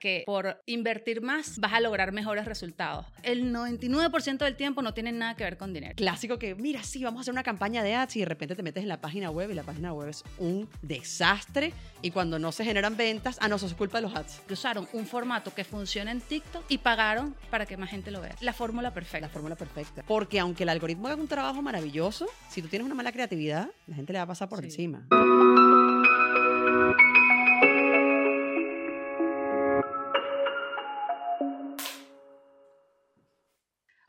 que por invertir más vas a lograr mejores resultados. El 99% del tiempo no tiene nada que ver con dinero. Clásico que, mira, sí, vamos a hacer una campaña de ads y de repente te metes en la página web y la página web es un desastre y cuando no se generan ventas, ah, no, eso es culpa de los ads. Usaron un formato que funciona en TikTok y pagaron para que más gente lo vea. La fórmula perfecta. La fórmula perfecta. Porque aunque el algoritmo haga un trabajo maravilloso, si tú tienes una mala creatividad, la gente le va a pasar por Sí. encima.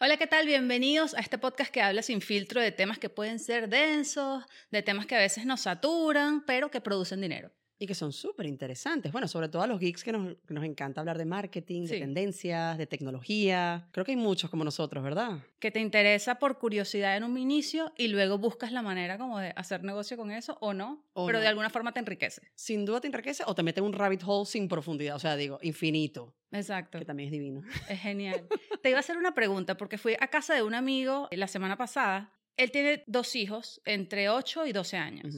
Hola, ¿qué tal? Bienvenidos a este podcast que habla sin filtro de temas que pueden ser densos, de temas que a veces nos saturan, pero que producen dinero. Y que son súper interesantes. Bueno, sobre todo a los geeks que nos, que nos encanta hablar de marketing, de tendencias, de tecnología. Creo que hay muchos como nosotros, ¿verdad? Que te interesa por curiosidad en un inicio y luego buscas la manera como de hacer negocio con eso o no, O pero no. de alguna forma te enriquece. Sin duda te enriquece o te mete en un rabbit hole sin profundidad. O sea, digo, infinito, Exacto. que también es divino. Es genial. Te iba a hacer una pregunta porque fui a casa de un amigo la semana pasada. Él tiene dos hijos entre 8 y 12 años.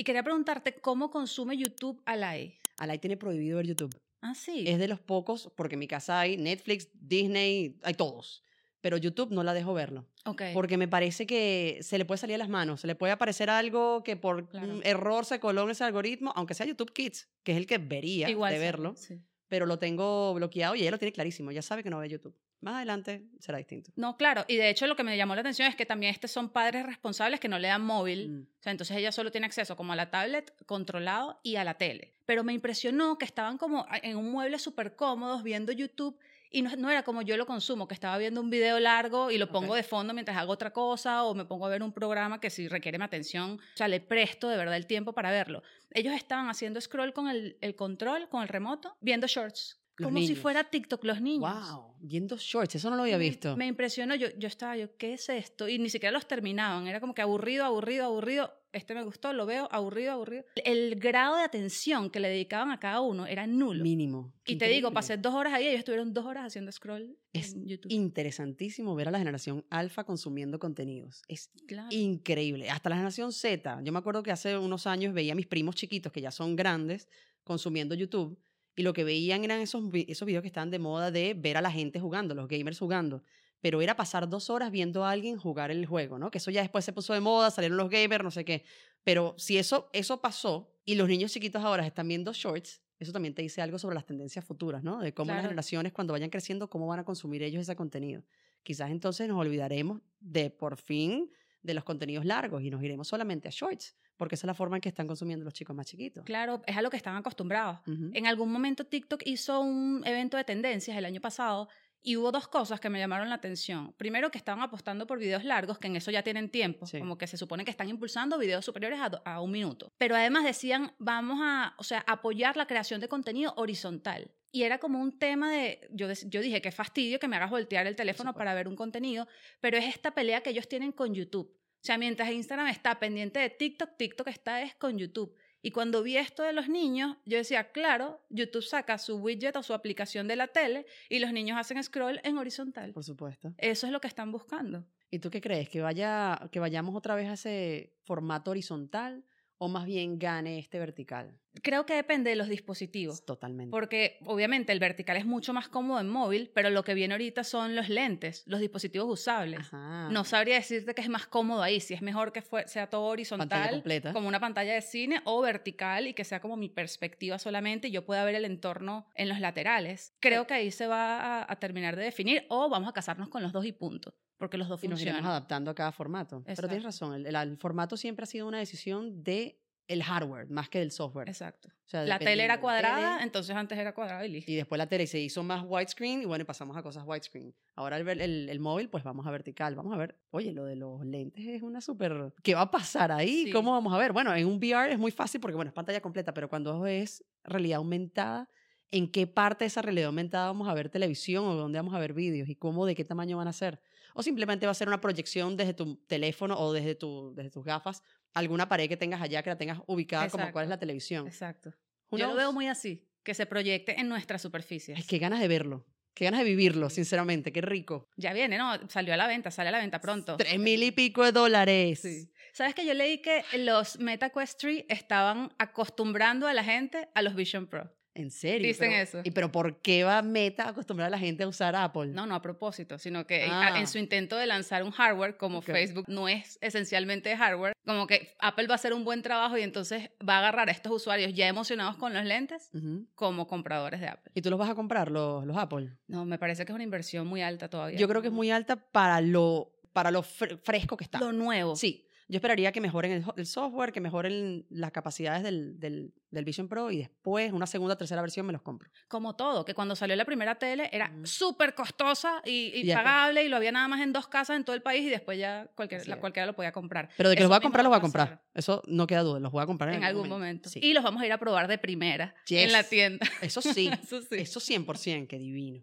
Y quería preguntarte cómo consume YouTube Alay. Alay tiene prohibido ver YouTube. Ah, sí. Es de los pocos, porque en mi casa hay Netflix, Disney, hay todos. Pero YouTube no la dejo verlo. Ok. Porque me parece que se le puede salir a las manos. Se le puede aparecer algo que por Claro. un error se coló en ese algoritmo, aunque sea YouTube Kids, que es el que vería Igual de sí, verlo. sí. Pero lo tengo bloqueado y ella lo tiene clarísimo. Ya sabe que no ve YouTube. Más adelante será distinto. No, claro. Y de hecho lo que me llamó la atención es que también estos son padres responsables que no le dan móvil. Mm. O sea, entonces ella solo tiene acceso como a la tablet controlado y a la tele. Pero me impresionó que estaban como en un mueble súper cómodos viendo YouTube y no, no era como yo lo consumo, que estaba viendo un video largo y lo pongo de fondo mientras hago otra cosa o me pongo a ver un programa que si requiere mi atención, o sea, le presto de verdad el tiempo para verlo. Ellos estaban haciendo scroll con el, el control, con el remoto, viendo shorts. Los como si fuera TikTok los niños. Wow, viendo shorts, eso no lo había visto. Me impresionó, yo, yo estaba, yo, ¿qué es esto? Y ni siquiera los terminaban, era como que aburrido, aburrido, aburrido, este me gustó, lo veo, aburrido, aburrido. El grado de atención que le dedicaban a cada uno era nulo. Mínimo. Qué y te digo, pasé dos horas ahí, ellos estuvieron dos horas haciendo scroll Es en YouTube. Interesantísimo ver a la generación alfa consumiendo contenidos. Es Claro. increíble. Hasta la generación Z. Yo me acuerdo que hace unos años veía a mis primos chiquitos, que ya son grandes, consumiendo YouTube, y lo que veían eran esos, esos videos que estaban de moda de ver a la gente jugando, los gamers jugando. Pero era pasar dos horas viendo a alguien jugar el juego, ¿no? Que eso ya después se puso de moda, salieron los gamers, no sé qué. Pero si eso, eso pasó y los niños chiquitos ahora están viendo shorts, eso también te dice algo sobre las tendencias futuras, ¿no? De cómo las generaciones cuando vayan creciendo, cómo van a consumir ellos ese contenido. Quizás entonces nos olvidaremos de por fin de los contenidos largos y nos iremos solamente a shorts, porque esa es la forma en que están consumiendo los chicos más chiquitos. Claro, es a lo que estaban acostumbrados. En algún momento TikTok hizo un evento de tendencias el año pasado y hubo dos cosas que me llamaron la atención. Primero, que estaban apostando por videos largos, que en eso ya tienen tiempo, Sí. como que se supone que están impulsando videos superiores a, a un minuto. Pero además decían, vamos a, o sea, apoyar la creación de contenido horizontal. Y era como un tema de, yo, yo dije, qué fastidio que me hagas voltear el teléfono para ver un contenido, pero es esta pelea que ellos tienen con YouTube. O sea, mientras Instagram está pendiente de TikTok, TikTok está es con YouTube. Y cuando vi esto de los niños, yo decía, claro, YouTube saca su widget o su aplicación de la tele y los niños hacen scroll en horizontal. Por supuesto. Eso es lo que están buscando. ¿Y tú qué crees? ¿Que, vaya, ¿Que vayamos otra vez a ese formato horizontal o más bien gane este vertical? Creo que depende de los dispositivos. Totalmente. Porque obviamente el vertical es mucho más cómodo en móvil, pero lo que viene ahorita son los lentes, los dispositivos usables. Ajá. No sabría decirte que es más cómodo ahí, si es mejor que fue- sea todo Pantalla horizontal, completa. como una pantalla de cine, o vertical y que sea como mi perspectiva solamente y yo pueda ver el entorno en los laterales. Creo que ahí se va a, a terminar de definir o vamos a casarnos con los dos y punto, porque los dos y nos iremos funcionan. adaptando a cada formato. Pero tienes Exacto. razón, el, el- el formato siempre ha sido una decisión de el hardware más que del software. Exacto. O sea, La tele era cuadrada, tele, entonces antes era cuadrada y listo. y después la tele se hizo más widescreen y bueno, pasamos a cosas widescreen. Ahora el, ver- el, el móvil, pues vamos a vertical. Vamos a ver, oye, lo de los lentes es una súper... ¿Qué va a pasar ahí? Sí. ¿Cómo vamos a ver? Bueno, en un VR es muy fácil porque, bueno, es pantalla completa, pero cuando es realidad aumentada, ¿en qué parte de esa realidad aumentada vamos a ver televisión o dónde vamos a ver vídeos y cómo, de qué tamaño van a ser? O simplemente va a ser una proyección desde tu teléfono o desde, tu, desde tus gafas, alguna pared que tengas allá, que la tengas ubicada como cuál es la televisión. Exacto. Yo lo veo muy así, que se proyecte en nuestras superficies. Ay, qué ganas de verlo. Qué ganas de vivirlo, sinceramente. Qué rico. Ya viene, ¿no? Salió a la venta, sale a la venta pronto. Tres mil y pico de dólares. Sí. ¿Sabes que yo leí que los MetaQuest 3 estaban acostumbrando a la gente a los Vision Pro? En serio. Dicen Pero- eso. ¿Y pero por qué va Meta a acostumbrar a la gente a usar Apple? No, no a propósito, sino que en- Ah. en su intento de lanzar un hardware, como Ok. Facebook no es esencialmente hardware, como que Apple va a hacer un buen trabajo y entonces va a agarrar a estos usuarios ya emocionados con los lentes como compradores de Apple. ¿Y tú los vas a comprar, los, los Apple? No, me parece que es una inversión muy alta todavía. Yo creo que es muy alta para lo, para lo fre- fresco que está. Lo nuevo. Sí, yo esperaría que mejoren el, software, que mejoren las capacidades del, del, del Vision Pro y después, una segunda, tercera versión, me los compro. Como todo, que cuando salió la primera tele era Ujú. súper costosa y, pagable y lo había nada más en dos casas en todo el país y después ya cualquier, la, cualquiera lo podía comprar. Pero de que Eso los voy a comprar, los va voy a comprar. pasar Eso no queda duda, los voy a comprar en, En algún momento. Sí. Y los vamos a ir a probar de primera en la tienda. Eso sí, Eso sí. eso 100%, qué divino.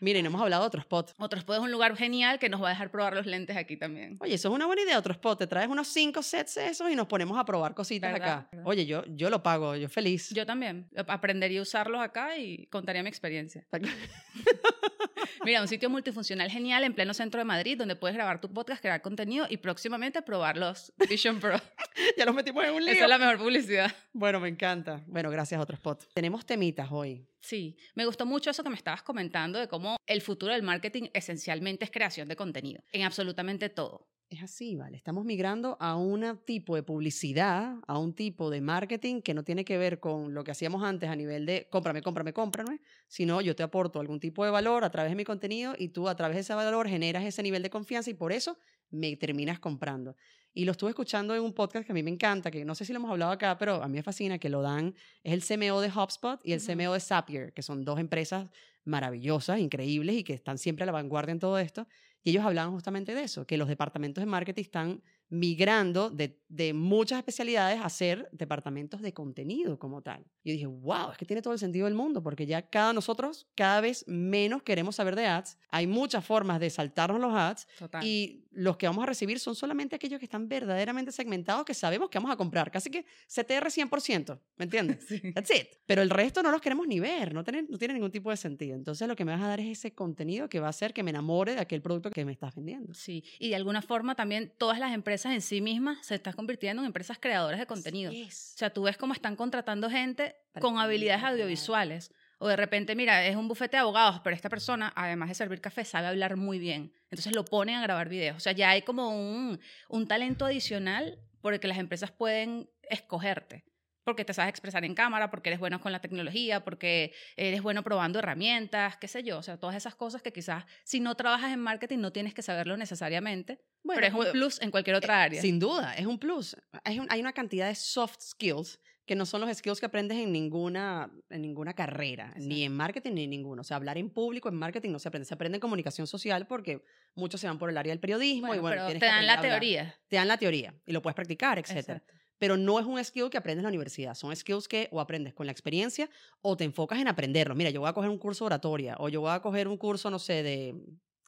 Miren, hemos hablado de otro spot. Otros es un lugar genial que nos va a dejar probar los lentes aquí también. Oye, eso es una buena idea, otro spot. Te traes unos cinco sets de esos y nos ponemos a probar cositas ¿Verdad? acá. ¿Verdad? Oye, yo, yo lo pago, yo feliz. Yo también. Aprendería a usarlos acá y contaría mi experiencia. Mira, un sitio multifuncional genial en pleno centro de Madrid donde puedes grabar tu podcast, crear contenido y próximamente probar los Vision Pro. ya los metimos en un lío. Esa es la mejor publicidad. Bueno, me encanta. Bueno, gracias a otro spot. Tenemos temitas hoy. Sí, me gustó mucho eso que me estabas comentando de cómo el futuro del marketing esencialmente es creación de contenido, en absolutamente todo. Es así, ¿vale? Estamos migrando a un tipo de publicidad, a un tipo de marketing que no tiene que ver con lo que hacíamos antes a nivel de cómprame, cómprame, cómprame, sino yo te aporto algún tipo de valor a través de mi contenido y tú a través de ese valor generas ese nivel de confianza y por eso me terminas comprando. Y lo estuve escuchando en un podcast que a mí me encanta, que no sé si lo hemos hablado acá, pero a mí me fascina, que lo dan, es el CMO de HubSpot y el Ujú. CMO de Zapier, que son dos empresas maravillosas, increíbles y que están siempre a la vanguardia en todo esto. Y ellos hablaban justamente de eso, que los departamentos de marketing están migrando de, de muchas especialidades a ser departamentos de contenido como tal. Y yo dije, wow, es que tiene todo el sentido del mundo, porque ya cada nosotros cada vez menos queremos saber de ads. Hay muchas formas de saltarnos los ads Total. y los que vamos a recibir son solamente aquellos que están verdaderamente segmentados, que sabemos que vamos a comprar. Casi que CTR 100%, ¿me entiendes? Sí. That's it. Pero el resto no los queremos ni ver, no tiene, no tiene ningún tipo de sentido. Entonces lo que me vas a dar es ese contenido que va a hacer que me enamore de aquel producto que me estás vendiendo. Sí, y de alguna forma también todas las empresas en sí mismas se están convirtiendo en empresas creadoras de contenido. Así O sea, tú ves cómo están contratando gente Para con habilidades audiovisuales. O de repente, mira, es un bufete de abogados, pero esta persona, además de servir café, sabe hablar muy bien. Entonces lo ponen a grabar videos. O sea, ya hay como un, un talento adicional por el que las empresas pueden escogerte. Porque te sabes expresar en cámara, porque eres bueno con la tecnología, porque eres bueno probando herramientas, qué sé yo. O sea, todas esas cosas que quizás si no trabajas en marketing no tienes que saberlo necesariamente, pero es un pues, plus en cualquier otra área. Sin duda, es un plus. Hay una cantidad de soft skills que no son los skills que aprendes en ninguna, en ninguna carrera, ni en marketing ni en ninguno. O sea, hablar en público en marketing no se aprende. Se aprende en comunicación social porque muchos se van por el área del periodismo y Bueno, pero tienes te dan la teoría. Te dan la teoría y lo puedes practicar, etc. Exacto. Pero no es un skill que aprendes en la universidad. Son skills que o aprendes con la experiencia o te enfocas en aprenderlos. Mira, yo voy a coger un curso de oratoria o yo voy a coger un curso, no sé, de...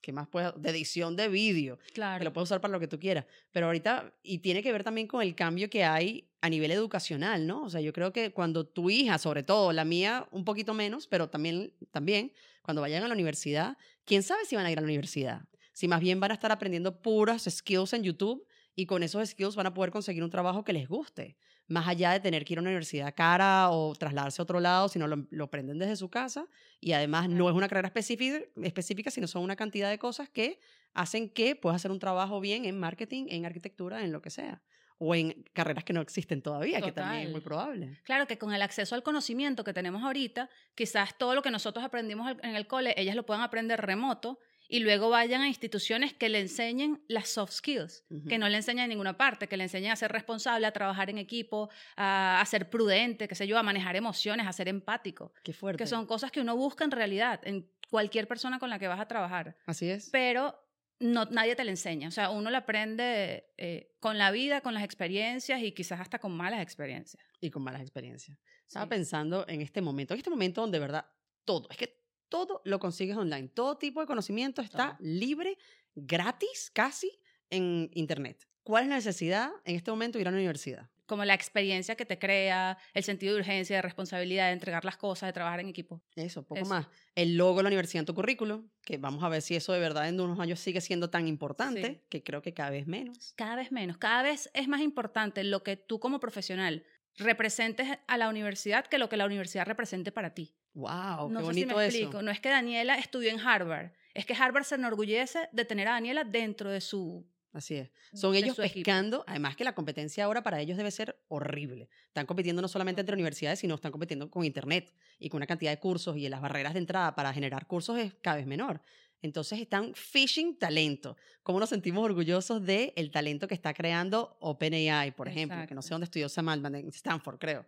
¿Qué más puedo? De edición de vídeo Claro. que lo puedes usar para lo que tú quieras. Pero ahorita, y tiene que ver también con el cambio que hay a nivel educacional, ¿no? O sea, yo creo que cuando tu hija, sobre todo la mía, un poquito menos, pero también, también cuando vayan a la universidad, quién sabe si van a ir a la universidad. Si más bien van a estar aprendiendo puras skills en YouTube y con esos skills van a poder conseguir un trabajo que les guste. Más allá de tener que ir a una universidad cara o trasladarse a otro lado, sino lo, lo aprenden desde su casa y además no es una carrera específica, específica, sino son una cantidad de cosas que hacen que puedas hacer un trabajo bien en marketing, en arquitectura, en lo que sea. O en carreras que no existen todavía, que también es muy probable. Claro que con el acceso al conocimiento que tenemos ahorita, quizás todo lo que nosotros aprendimos en el cole, ellas lo puedan aprender remoto y luego vayan a instituciones que le enseñen las soft skills, que no le enseñan en ninguna parte, que le enseñen a ser responsable, a trabajar en equipo, a, a ser prudente, qué sé yo, a manejar emociones, a ser empático, Qué fuerte. que son cosas que uno busca en realidad en cualquier persona con la que vas a trabajar, Así es. pero no, nadie te la enseña, o sea, uno lo aprende eh, con la vida, con las experiencias y quizás hasta con malas experiencias. y con malas experiencias. Estaba Sí. pensando en este momento, en este momento donde, de verdad, todo, es que todo lo consigues online. Todo tipo de conocimiento está Todo. libre, gratis, casi, en Internet. ¿Cuál es la necesidad en este momento de ir a una universidad? como la experiencia que te crea, el sentido de urgencia, de responsabilidad, de entregar las cosas, de trabajar en equipo. Eso, poco Eso. más. El logo de la universidad en tu currículum, que vamos a ver si eso de verdad en unos años sigue siendo tan importante, Sí. que creo que cada vez menos. Cada vez menos, cada vez es más importante lo que tú como profesional representes a la universidad que lo que la universidad represente para ti. Wow, no qué sé si bonito me eso. explico. No es que Daniela estudió en Harvard, es que Harvard se enorgullece de tener a Daniela dentro de su... Así es. Son ellos su equipo. pescando, además que la competencia ahora para ellos debe ser horrible. Están compitiendo no solamente entre universidades, sino están compitiendo con Internet y con una cantidad de cursos y las barreras de entrada para generar cursos es cada vez menor. Entonces están fishing talento. ¿Cómo nos sentimos orgullosos del el talento que está creando OpenAI, por ejemplo? Que no sé dónde estudió Sam Altman, en Stanford, creo.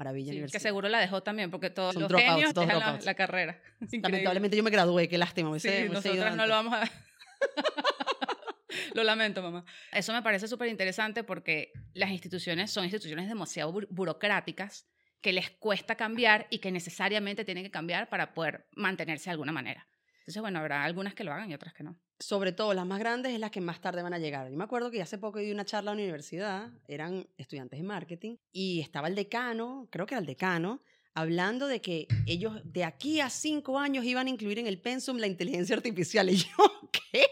Maravilla sí, que universidad. seguro la dejó también, porque todos Son los dropouts, genios todos dejan la, la carrera. Lamentablemente yo me gradué, qué lástima. Sí, nosotras no lo vamos a... lo lamento, mamá. Eso me parece súper interesante porque las instituciones son instituciones demasiado bur- burocráticas que les cuesta cambiar y que necesariamente tienen que cambiar para poder mantenerse de alguna manera. Entonces, bueno, habrá algunas que lo hagan y otras que no. Sobre todo las más grandes es las que más tarde van a llegar. Yo me acuerdo que hace poco di una charla a la universidad, eran estudiantes de marketing, y estaba el decano, creo que era el decano, hablando de que ellos de aquí a cinco años iban a incluir en el pensum la inteligencia artificial. Y yo, ¿qué?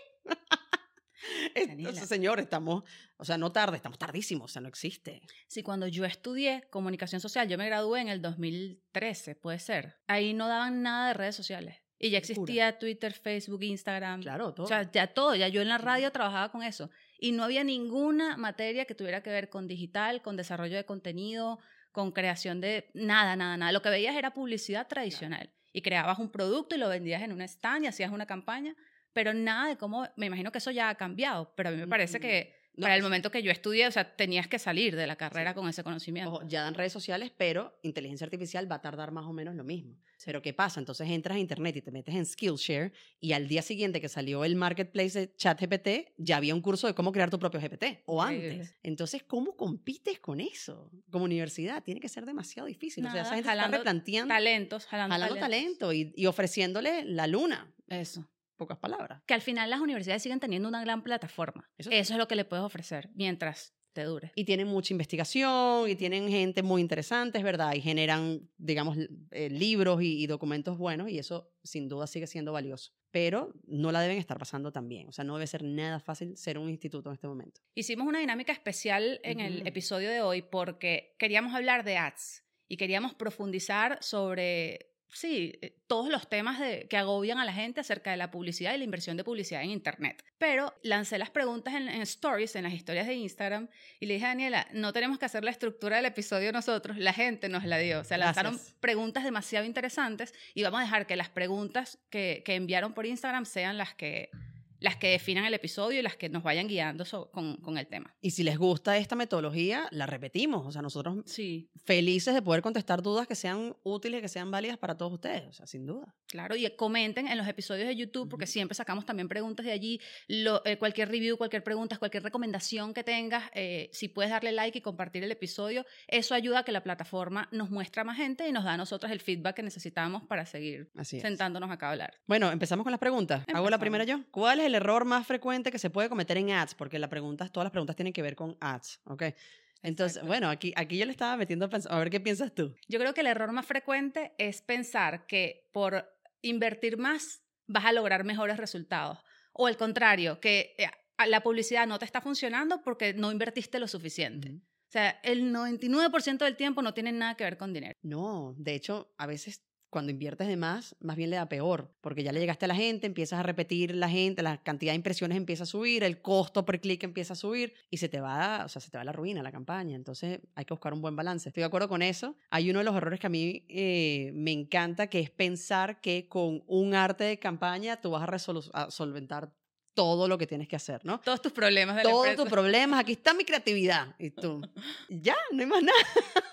Entonces, señor, estamos, o sea, no tarde, estamos tardísimos, o sea, no existe. Sí, cuando yo estudié comunicación social, yo me gradué en el 2013, puede ser. Ahí no daban nada de redes sociales. Y ya locura. existía Twitter, Facebook, Instagram. Claro, todo. O sea, ya todo, ya yo en la radio trabajaba con eso. Y no había ninguna materia que tuviera que ver con digital, con desarrollo de contenido, con creación de nada, nada, nada. Lo que veías era publicidad tradicional. Y creabas un producto y lo vendías en un stand y hacías una campaña, pero nada de cómo, me imagino que eso ya ha cambiado, pero a mí me parece Mm, que No, para el momento que yo estudié, o sea, tenías que salir de la carrera con ese conocimiento. Ojo, ya dan redes sociales, pero inteligencia artificial va a tardar más o menos lo mismo. Pero ¿qué pasa? Entonces entras a internet y te metes en Skillshare y al día siguiente que salió el marketplace de ChatGPT, ya había un curso de cómo crear tu propio GPT o antes. Entonces, ¿cómo compites con eso? Como universidad, tiene que ser demasiado difícil. o sea, esa Nada, gente está replanteando, talentos, jalando, jalando talentos. talento y, y ofreciéndole la luna. Eso. Pocas palabras. Que al final las universidades siguen teniendo una gran plataforma. Eso es lo que le puedes ofrecer mientras te dure. Y tienen mucha investigación y tienen gente muy interesante, es verdad, y generan, digamos, eh, libros y, y documentos buenos y eso sin duda sigue siendo valioso. Pero no la deben estar pasando tan bien. O sea, no debe ser nada fácil ser un instituto en este momento. Hicimos una dinámica especial en el episodio de hoy porque queríamos hablar de ads y queríamos profundizar sobre, sí, eh, todos los temas de, que agobian a la gente acerca de la publicidad y la inversión de publicidad en Internet. Pero lancé las preguntas en, en stories, en las historias de Instagram, y le dije a Daniela, no tenemos que hacer la estructura del episodio nosotros, la gente nos la dio. O sea, lanzaron Gracias. preguntas demasiado interesantes y vamos a dejar que las preguntas que, que enviaron por Instagram sean las que las que definan el episodio y las que nos vayan guiando so- con, con el tema. Y si les gusta esta metodología, la repetimos. O sea, nosotros Sí, felices de poder contestar dudas que sean útiles, que sean válidas para todos ustedes. O sea, sin duda. claro. Y comenten en los episodios de YouTube, porque Ujú. siempre sacamos también preguntas de allí. Lo- eh, cualquier review, cualquier pregunta, cualquier recomendación que tengas, eh, si puedes darle like y compartir el episodio, eso ayuda a que la plataforma nos muestre a más gente y nos da a nosotros el feedback que necesitamos para seguir Así sentándonos acá a hablar. Bueno, empezamos con las preguntas. Hago la Empezamos. primera yo. ¿Cuál es el error más frecuente que se puede cometer en ads? Porque la pregunta, todas las preguntas tienen que ver con ads, ¿ok? Entonces, Exacto. bueno, aquí, aquí yo le estaba metiendo a pensar, a ver qué piensas tú. Yo creo que el error más frecuente es pensar que por invertir más vas a lograr mejores resultados. O al contrario, que eh, la publicidad no te está funcionando porque no invertiste lo suficiente. O sea, el 99% del tiempo no tiene nada que ver con dinero. No, de hecho, a veces cuando inviertes de más, más bien le da peor, porque ya le llegaste a la gente, empiezas a repetir la gente, la cantidad de impresiones empieza a subir, el costo por clic empieza a subir y se te va, o sea, se te va la ruina la campaña. Entonces hay que buscar un buen balance. Estoy de acuerdo con eso. Hay uno de los errores que a mí eh, me encanta, que es pensar que con un arte de campaña tú vas a, a solventar todo lo que tienes que hacer, ¿no? Todos tus problemas de Todos tus problemas, aquí está mi creatividad. Y tú, ya, no hay más nada.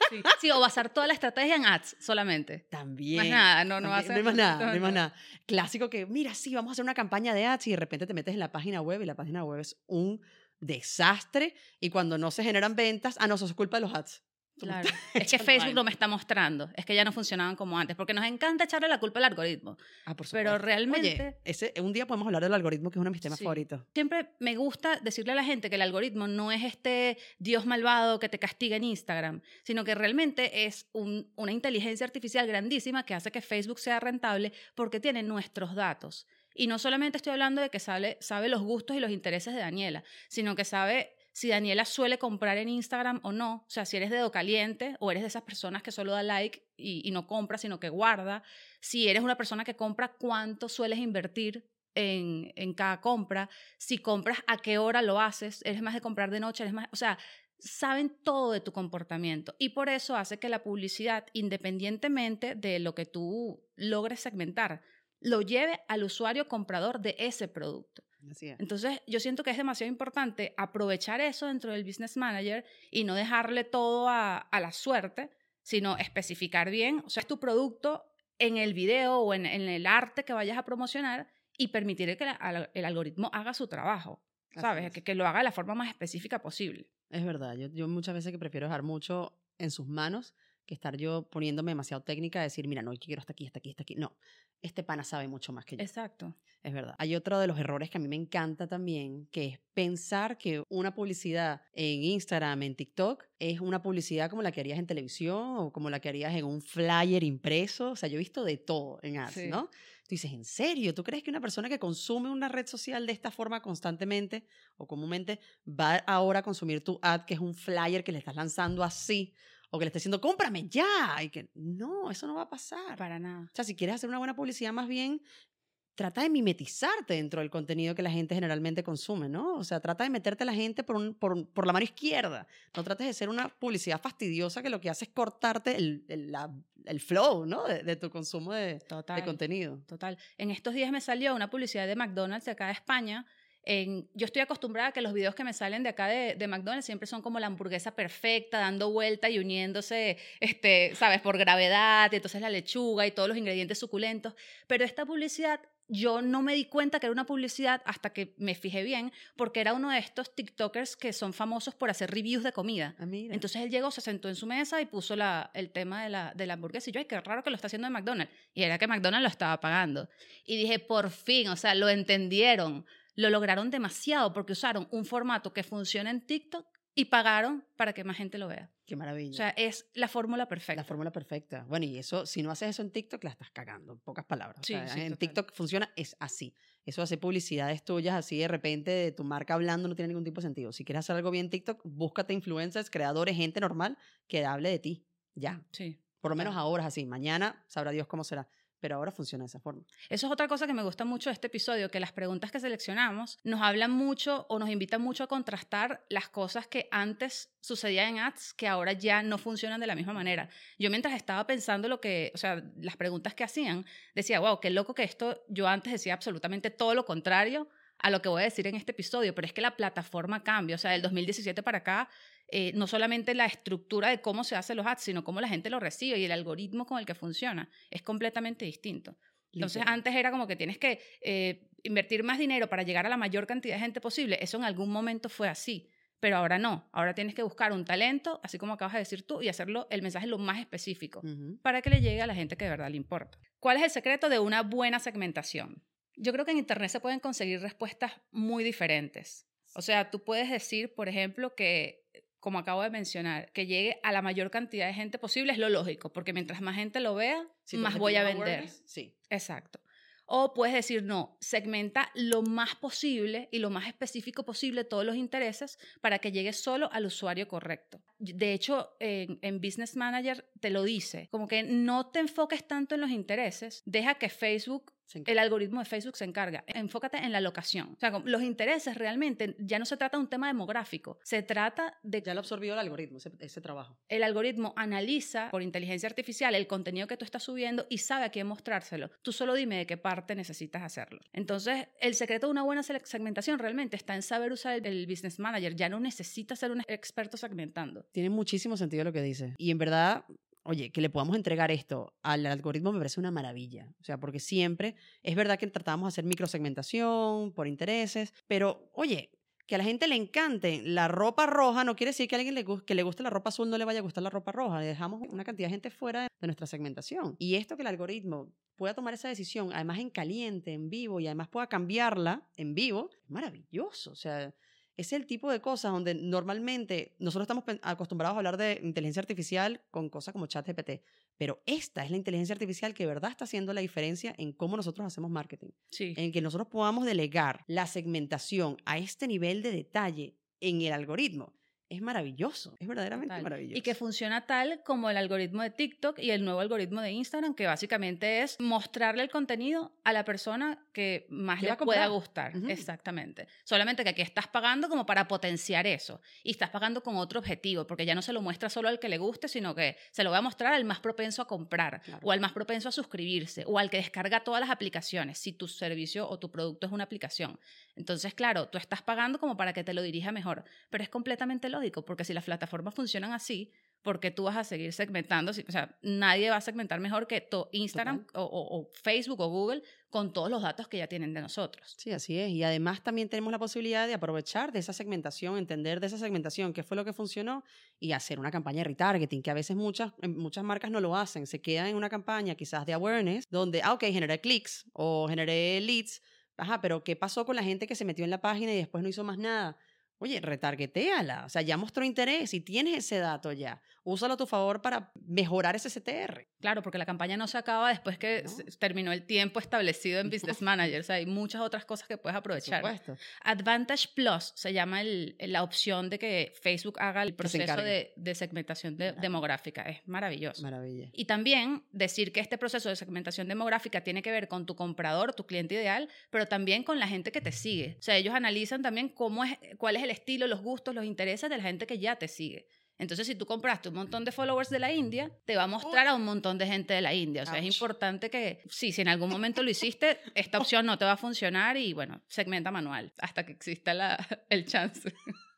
Sí. Sí, o basar toda la estrategia en ads solamente. También. Más nada, no, no También, va a ser- hay más nada, no hay más nada. Clásico que, mira, sí, vamos a hacer una campaña de ads y de repente te metes en la página web y la página web es un desastre y cuando no se generan ventas, ah, no, eso es culpa de los ads. Claro. Es que Facebook no me está mostrando. Es que ya no funcionaban como antes. Porque nos encanta echarle la culpa al algoritmo. Ah, por Pero supuesto. realmente- Oye, ese, un día podemos hablar del algoritmo, que es uno de mis temas Sí. favoritos. Siempre me gusta decirle a la gente que el algoritmo no es este Dios malvado que te castiga en Instagram, sino que realmente es un- una inteligencia artificial grandísima que hace que Facebook sea rentable porque tiene nuestros datos. Y no solamente estoy hablando de que sabe, sabe los gustos y los intereses de Daniela, sino que sabe si Daniela suele comprar en Instagram o no. O sea, si eres dedo caliente o eres de esas personas que solo da like y, no compra, sino que guarda. Si eres una persona que compra, cuánto sueles invertir en, en, cada compra, si compras, a qué hora lo haces, eres más de comprar de noche, eres más, o sea, saben todo de tu comportamiento y por eso hace que la publicidad, independientemente de lo que tú logres segmentar, lo lleve al usuario comprador de ese producto. Así es. Entonces, yo siento que es demasiado importante aprovechar eso dentro del business manager y no dejarle todo a, a la suerte, sino especificar bien, o sea, es tu producto en el video o en, en el arte que vayas a promocionar y permitir que la, el algoritmo haga su trabajo, ¿sabes? Que, que, lo haga de la forma más específica posible. Es verdad, yo, yo muchas veces que prefiero dejar mucho en sus manos que estar yo poniéndome demasiado técnica, decir, mira, no, quiero hasta aquí, hasta aquí, hasta aquí. No, este pana sabe mucho más que yo. Exacto. Es verdad. Hay otro de los errores que a mí me encanta también, que es pensar que una publicidad en Instagram, en TikTok, es una publicidad como la que harías en televisión o como la que harías en un flyer impreso. O sea, yo he visto de todo en ads, sí. ¿no? Tú dices, ¿en serio? ¿Tú crees que una persona que consume una red social de esta forma constantemente o comúnmente va ahora a consumir tu ad, que es un flyer que le estás lanzando así? O que le esté diciendo, cómprame ya. Y que no, eso no va a pasar. Para nada. O sea, si quieres hacer una buena publicidad, más bien trata de mimetizarte dentro del contenido que la gente generalmente consume, ¿no? O sea, trata de meterte a la gente por, un, por, por la mano izquierda. No trates de ser una publicidad fastidiosa que lo que hace es cortarte el, el, la, el flow, ¿no? De, de tu consumo de, total, de contenido. Total. En estos días me salió una publicidad de McDonald's de acá de España en, yo estoy acostumbrada a que los videos que me salen de acá de, de, McDonald's siempre son como la hamburguesa perfecta, dando vuelta y uniéndose, este, ¿sabes? Por gravedad, y entonces la lechuga y todos los ingredientes suculentos. Pero esta publicidad, yo no me di cuenta que era una publicidad hasta que me fijé bien, porque era uno de estos TikTokers que son famosos por hacer reviews de comida. Ah. Entonces él llegó, se sentó en su mesa y puso la, el tema de la, de la hamburguesa. Y yo, ay, qué raro que lo está haciendo de McDonald's. Y era que McDonald's lo estaba pagando. Y dije, por fin, o sea, lo entendieron lo lograron demasiado porque usaron un formato que funciona en TikTok y pagaron para que más gente lo vea. Qué maravilla. O sea, es la fórmula perfecta. La fórmula perfecta. Bueno, y eso, si no haces eso en TikTok, la estás cagando, en pocas palabras. Sí, o sea, sí, en total. TikTok funciona, es así. Eso hace publicidades tuyas así de repente de tu marca hablando no tiene ningún tipo de sentido. Si quieres hacer algo bien en TikTok, búscate influencers, creadores, gente normal que hable de ti. Ya. Sí. Por lo menos ahora es así. Mañana sabrá Dios cómo será pero ahora funciona de esa forma. Eso es otra cosa que me gusta mucho de este episodio, que las preguntas que seleccionamos nos hablan mucho o nos invitan mucho a contrastar las cosas que antes sucedían en ads que ahora ya no funcionan de la misma manera. Yo mientras estaba pensando lo que, o sea, las preguntas que hacían, decía, wow, qué loco que esto, yo antes decía absolutamente todo lo contrario a lo que voy a decir en este episodio, pero es que la plataforma cambia, o sea, del 2017 para acá, eh, no solamente la estructura de cómo se hacen los ads, sino cómo la gente lo recibe y el algoritmo con el que funciona es completamente distinto. Entonces, Literal. antes era como que tienes que eh, invertir más dinero para llegar a la mayor cantidad de gente posible. Eso en algún momento fue así, pero ahora no. Ahora tienes que buscar un talento, así como acabas de decir tú, y hacerlo el mensaje lo más específico Uh -huh. para que le llegue a la gente que de verdad le importa. ¿Cuál es el secreto de una buena segmentación? Yo creo que en Internet se pueden conseguir respuestas muy diferentes. O sea, tú puedes decir, por ejemplo, que, como acabo de mencionar, que llegue a la mayor cantidad de gente posible es lo lógico, porque mientras más gente lo vea, Si más voy a vender. awareness, Sí. Exacto. O puedes decir, no, segmenta lo más posible y lo más específico posible todos los intereses para que llegue solo al usuario correcto. De hecho, en, en Business Manager te lo dice, como que no te enfoques tanto en los intereses, deja que Facebook el algoritmo de Facebook se encarga. Enfócate en la locación. O sea, los intereses realmente ya no se trata de un tema demográfico, se trata de Ya lo absorbió el algoritmo, ese, ese trabajo. el algoritmo analiza por inteligencia artificial el contenido que tú estás subiendo y sabe a quién mostrárselo. Tú solo dime de qué parte necesitas hacerlo. Entonces, el secreto de una buena segmentación realmente está en saber usar el, el business manager. Ya no necesitas ser un experto segmentando. Tiene muchísimo sentido lo que dice. Y en verdad, oye, que le podamos entregar esto al algoritmo me parece una maravilla. O sea, porque siempre es verdad que tratamos de hacer microsegmentación por intereses, pero oye, que a la gente le encante la ropa roja no quiere decir que a alguien le, que le guste la ropa azul no le vaya a gustar la ropa roja. Le dejamos una cantidad de gente fuera de nuestra segmentación. Y esto que el algoritmo pueda tomar esa decisión, además en caliente, en vivo, y además pueda cambiarla en vivo, es maravilloso. O sea, es el tipo de cosas donde normalmente nosotros estamos acostumbrados a hablar de inteligencia artificial con cosas como ChatGPT, pero esta es la inteligencia artificial que de verdad está haciendo la diferencia en cómo nosotros hacemos marketing, Sí. en que nosotros podamos delegar la segmentación a este nivel de detalle en el algoritmo es maravilloso, es verdaderamente Total. maravilloso. Y que funciona tal como el algoritmo de TikTok y el nuevo algoritmo de Instagram, que básicamente es mostrarle el contenido a la persona que más le pueda gustar. Exactamente. Solamente que aquí estás pagando como para potenciar eso. Y estás pagando con otro objetivo, porque ya no se lo muestra solo al que le guste, sino que se lo va a mostrar al más propenso a comprar, Claro. o al más propenso a suscribirse, o al que descarga todas las aplicaciones, si tu servicio o tu producto es una aplicación. Entonces, claro, tú estás pagando como para que te lo dirija mejor, pero es completamente lógico, porque si las plataformas funcionan así, ¿por qué tú vas a seguir segmentando? O sea, nadie va a segmentar mejor que Instagram o, o- o Facebook o Google con todos los datos que ya tienen de nosotros. Sí, así es. Y además también tenemos la posibilidad de aprovechar de esa segmentación, entender de esa segmentación qué fue lo que funcionó y hacer una campaña de retargeting, que a veces muchas, em, muchas marcas no lo hacen. Se quedan en una campaña quizás de awareness, donde, ah, ok, generé clics o generé leads. Ajá, pero ¿qué pasó con la gente que se metió en la página y después no hizo más nada? Oye, retargetéala. O sea, ya mostró interés y tienes ese dato ya. Úsalo a tu favor para mejorar ese CTR. Claro, porque la campaña no se acaba después que No. terminó el tiempo establecido en Business Manager. O sea, hay muchas otras cosas que puedes Por aprovechar. supuesto. Advantage Plus se llama el- la opción de que Facebook haga el proceso de, de segmentación de- demográfica. Es maravilloso. Maravilla. Y también decir que este proceso de segmentación demográfica tiene que ver con tu comprador, tu cliente ideal, pero también con la gente que te sigue. O sea, ellos analizan también cómo es, cuál es el estilo, los gustos, los intereses de la gente que ya te sigue. Entonces, si tú compraste un montón de followers de la India, te va a mostrar a un montón de gente de la India. O sea, Ouch. es importante que, sí, si en algún momento lo hiciste, esta opción no te va a funcionar y, bueno, segmenta manual hasta que exista la, el chance.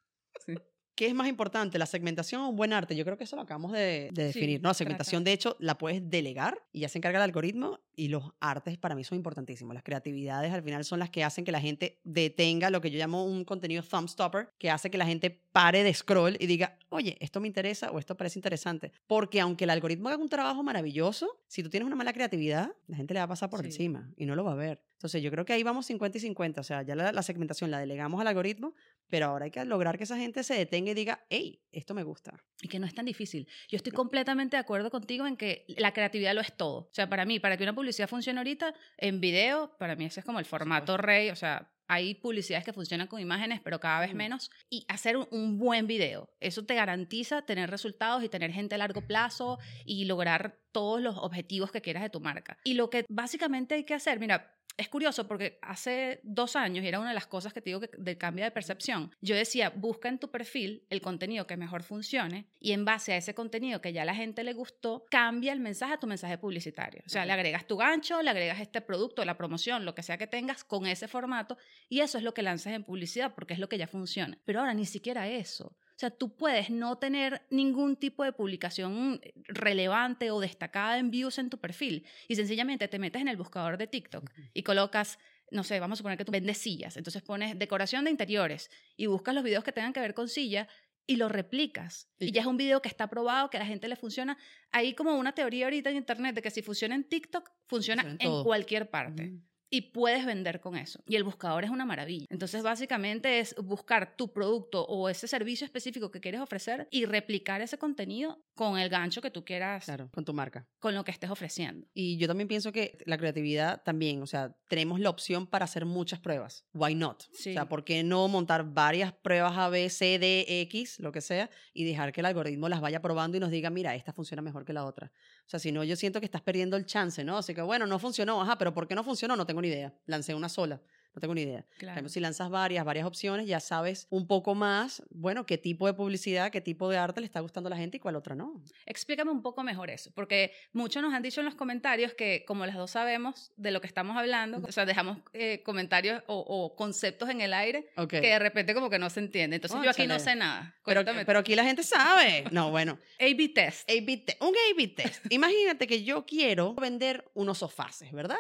¿Qué es más importante, la segmentación o un buen arte? Yo creo que eso lo acabamos de, de Sí, definir. no, la segmentación, de hecho, la puedes delegar y ya se encarga el algoritmo. Y los artes para mí son importantísimos. Las creatividades al final son las que hacen que la gente detenga lo que yo llamo un contenido thumb stopper, que hace que la gente pare de scroll y diga, oye, esto me interesa o esto parece interesante. Porque aunque el algoritmo haga un trabajo maravilloso, si tú tienes una mala creatividad, la gente le va a pasar por Sí. encima y no lo va a ver. Entonces yo creo que ahí vamos 50 y 50. O sea, ya la, la segmentación la delegamos al algoritmo, pero ahora hay que lograr que esa gente se detenga y diga, hey, esto me gusta. Y que no es tan difícil. Yo estoy completamente de acuerdo contigo en que la creatividad lo es todo. O sea, para mí, para que una publicidad funcione ahorita en video, para mí ese es como el formato rey. O sea, hay publicidades que funcionan con imágenes, pero cada vez Mm. menos. Y hacer un, un buen video, eso te garantiza tener resultados y tener gente a largo plazo y lograr todos los objetivos que quieras de tu marca. Y lo que básicamente hay que hacer, mira, es curioso porque hace dos años, y era una de las cosas que te digo que, del cambio de percepción, yo decía, busca en tu perfil el contenido que mejor funcione y en base a ese contenido que ya a la gente le gustó, cambia el mensaje a tu mensaje publicitario. O sea, le agregas tu gancho, le agregas este producto, la promoción, lo que sea que tengas con ese formato y eso es lo que lanzas en publicidad porque es lo que ya funciona. Pero ahora ni siquiera eso. O sea, tú puedes no tener ningún tipo de publicación relevante o destacada en views en tu perfil y sencillamente te metes en el buscador de TikTok y colocas, no sé, vamos a suponer que tú vendes sillas, entonces pones decoración de interiores y buscas los videos que tengan que ver con silla y lo replicas. Y Y- ya es un video que está probado, que a la gente le funciona. Hay como una teoría ahorita en internet de que si funciona en TikTok, funciona Funciona en cualquier parte Mm. Y puedes vender con eso. Y el buscador es una maravilla. Entonces, básicamente es buscar tu producto o ese servicio específico que quieres ofrecer y replicar ese contenido con el gancho que tú quieras, Claro, con tu marca. con lo que estés ofreciendo. Y yo también pienso que la creatividad también, o sea, tenemos la opción para hacer muchas pruebas. Why not? Sí. O sea, ¿por qué no montar varias pruebas A, B, C, D, X, lo que sea, y dejar que el algoritmo las vaya probando y nos diga, mira, esta funciona mejor que la otra? O sea, si no, yo siento que estás perdiendo el chance, ¿no? Así que, bueno, no funcionó, ajá, pero ¿por qué no funcionó? No tengo ni idea. Lancé una sola. No tengo ni idea. Claro. si lanzas varias, varias opciones, ya sabes un poco más, bueno, qué tipo de publicidad, qué tipo de arte le está gustando a la gente y cuál otra no. Explícame un poco mejor eso, porque muchos nos han dicho en los comentarios que como las dos sabemos de lo que estamos hablando, o sea, dejamos eh, comentarios o, o conceptos en el aire que de repente como que no se entiende. Entonces yo aquí no sé nada. Pero, pero aquí la gente sabe. No, bueno. A-B test. A-B te- un A-B test. Imagínate que yo quiero vender unos sofases, ¿verdad?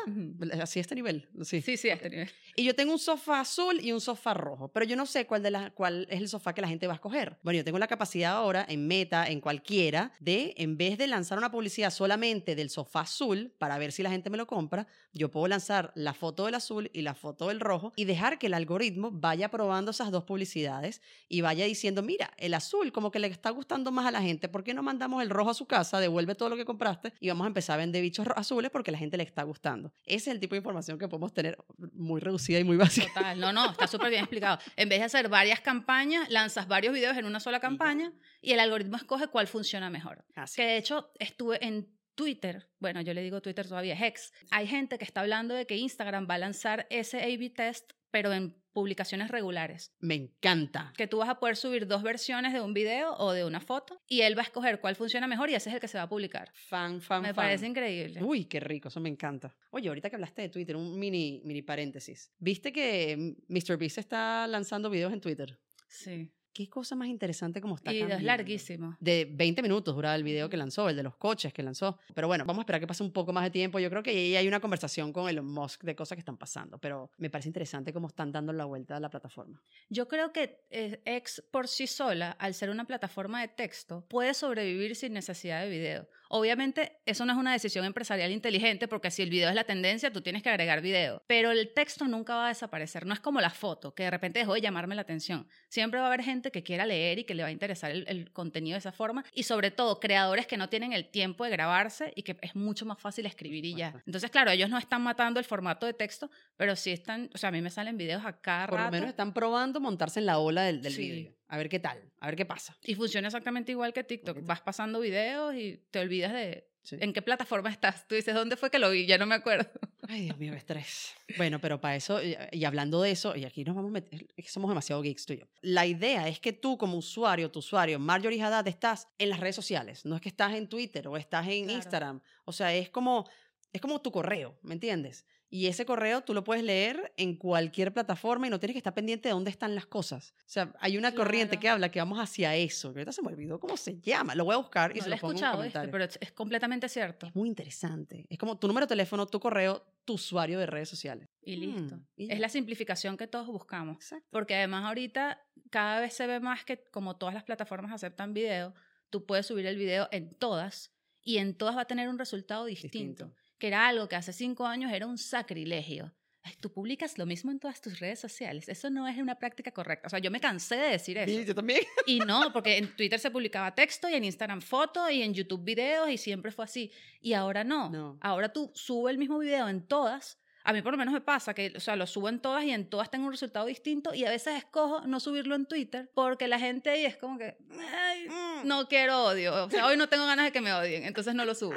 Así a este nivel. Sí. Sí, sí, a este nivel. Y yo tengo un sofá azul y un sofá rojo, pero yo no sé cuál, de la, cuál es el sofá que la gente va a escoger. Bueno, yo tengo la capacidad ahora en Meta, en cualquiera, de en vez de lanzar una publicidad solamente del sofá azul para ver si la gente me lo compra, yo puedo lanzar la foto del azul y la foto del rojo y dejar que el algoritmo vaya probando esas dos publicidades y vaya diciendo, mira, el azul como que le está gustando más a la gente, ¿por qué no mandamos el rojo a su casa, devuelve todo lo que compraste y vamos a empezar a vender bichos azules porque la gente le está gustando? Ese es el tipo de información que podemos tener muy reducida y muy básica. Total, no, no, está súper bien explicado. En vez de hacer varias campañas, lanzas varios videos en una sola campaña y el algoritmo escoge cuál funciona mejor. Así. Que de hecho estuve en Twitter, bueno, yo le digo Twitter todavía, es X. Hay gente que está hablando de que Instagram va a lanzar ese A-B test, pero en publicaciones regulares. Me encanta. Que tú vas a poder subir dos versiones de un video o de una foto y él va a escoger cuál funciona mejor y ese es el que se va a publicar. Fan, fan, Me fan. parece increíble. Uy, qué rico, eso me encanta. Oye, ahorita que hablaste de Twitter, un mini, mini paréntesis. ¿Viste que MrBeast está lanzando videos en Twitter? Sí. Qué cosa más interesante como está Y es cambiando. larguísimo. De 20 minutos duraba el video que lanzó, el de los coches que lanzó. Pero bueno, vamos a esperar que pase un poco más de tiempo. Yo creo que ahí hay una conversación con Elon Musk de cosas que están pasando. Pero me parece interesante cómo están dando la vuelta a la plataforma. Yo creo que eh, X por sí sola, al ser una plataforma de texto, puede sobrevivir sin necesidad de video. Obviamente, eso no es una decisión empresarial inteligente porque si el video es la tendencia, tú tienes que agregar video. Pero el texto nunca va a desaparecer. No es como la foto, que de repente dejó de llamarme la atención. Siempre va a haber gente que quiera leer y que le va a interesar el, el contenido de esa forma. Y sobre todo, creadores que no tienen el tiempo de grabarse y que es mucho más fácil escribir y ya. Entonces, claro, ellos no están matando el formato de texto, pero sí están, o sea, a mí me salen videos a cada Por lo menos están probando montarse en la ola del, del Sí. video. A ver qué tal, a ver qué pasa. Y funciona exactamente igual que TikTok. Vas pasando videos y te olvidas de Sí. en qué plataforma estás. Tú dices, ¿dónde fue que lo vi? Ya no me acuerdo. Ay, Dios mío, estrés. Bueno, pero para eso, y, y hablando de eso, y aquí nos vamos a meter, es que somos demasiado geeks tú y yo. La idea es que tú como usuario, tu usuario, Marjorie Haddad, estás en las redes sociales. No es que estás en Twitter o estás en Claro. Instagram. O sea, es como, es como tu correo, ¿me entiendes? Y ese correo tú lo puedes leer en cualquier plataforma y no tienes que estar pendiente de dónde están las cosas. O sea, hay una corriente que habla que vamos hacia eso. Que ahorita se me olvidó cómo se llama. Lo voy a buscar y no se lo he pongo en escuchado, ¿viste? comentarios. pero es, completamente cierto. Es muy interesante. Es como tu número de teléfono, tu correo, tu usuario de redes sociales. Y listo. Mm, y es la simplificación que todos buscamos. Exacto. Porque además ahorita cada vez se ve más que como todas las plataformas aceptan video, tú puedes subir el video en todas y en todas va a tener un resultado distinto. Distinto. Que era algo que hace cinco años era un sacrilegio. Ay, tú publicas lo mismo en todas tus redes sociales. Eso no es una práctica correcta. O sea, yo me cansé de decir eso. Sí, yo también. Y no, porque en Twitter se publicaba texto y en Instagram foto y en YouTube videos y siempre fue así. Y ahora no. No. Ahora tú subes el mismo video en todas. A mí por lo menos me pasa que, o sea, lo subo en todas y en todas tengo un resultado distinto y a veces escojo no subirlo en Twitter porque la gente ahí es como que, "Ay, Mm. no quiero odio. O sea, hoy no tengo ganas de que me odien, entonces no lo subo.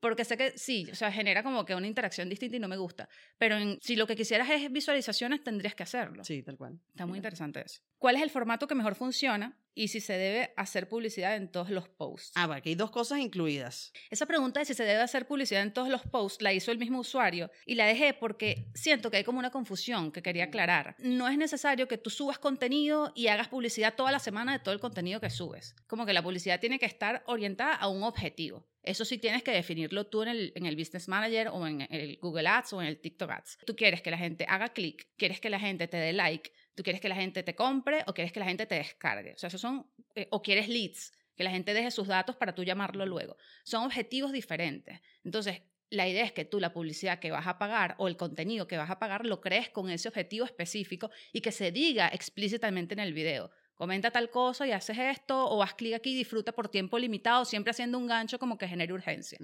Porque sé que sí, o sea, genera como que una interacción distinta y no me gusta. Pero en- si lo que quisieras es visualizaciones, tendrías que hacerlo. Sí, tal cual. Está muy interesante eso. ¿Cuál es el formato que mejor funciona y si se debe hacer publicidad en todos los posts? Ah, aquí hay dos cosas incluidas. Esa pregunta de si se debe hacer publicidad en todos los posts la hizo el mismo usuario y la dejé porque siento que hay como una confusión que quería aclarar. No es necesario que tú subas contenido y hagas publicidad toda la semana de todo el contenido que subes. Como que la publicidad tiene que estar orientada a un objetivo. Eso sí tienes que definirlo tú en el, en el Business Manager o en el Google Ads o en el TikTok Ads. Tú quieres que la gente haga clic, quieres que la gente te dé like, tú quieres que la gente te compre o quieres que la gente te descargue. O sea, esos son, eh, o quieres leads, que la gente deje sus datos para tú llamarlo luego. Son objetivos diferentes. Entonces, la idea es que tú la publicidad que vas a pagar o el contenido que vas a pagar lo crees con ese objetivo específico y que se diga explícitamente en el video. Comenta tal cosa y haces esto, o haz clic aquí y disfruta por tiempo limitado, siempre haciendo un gancho como que genere urgencia.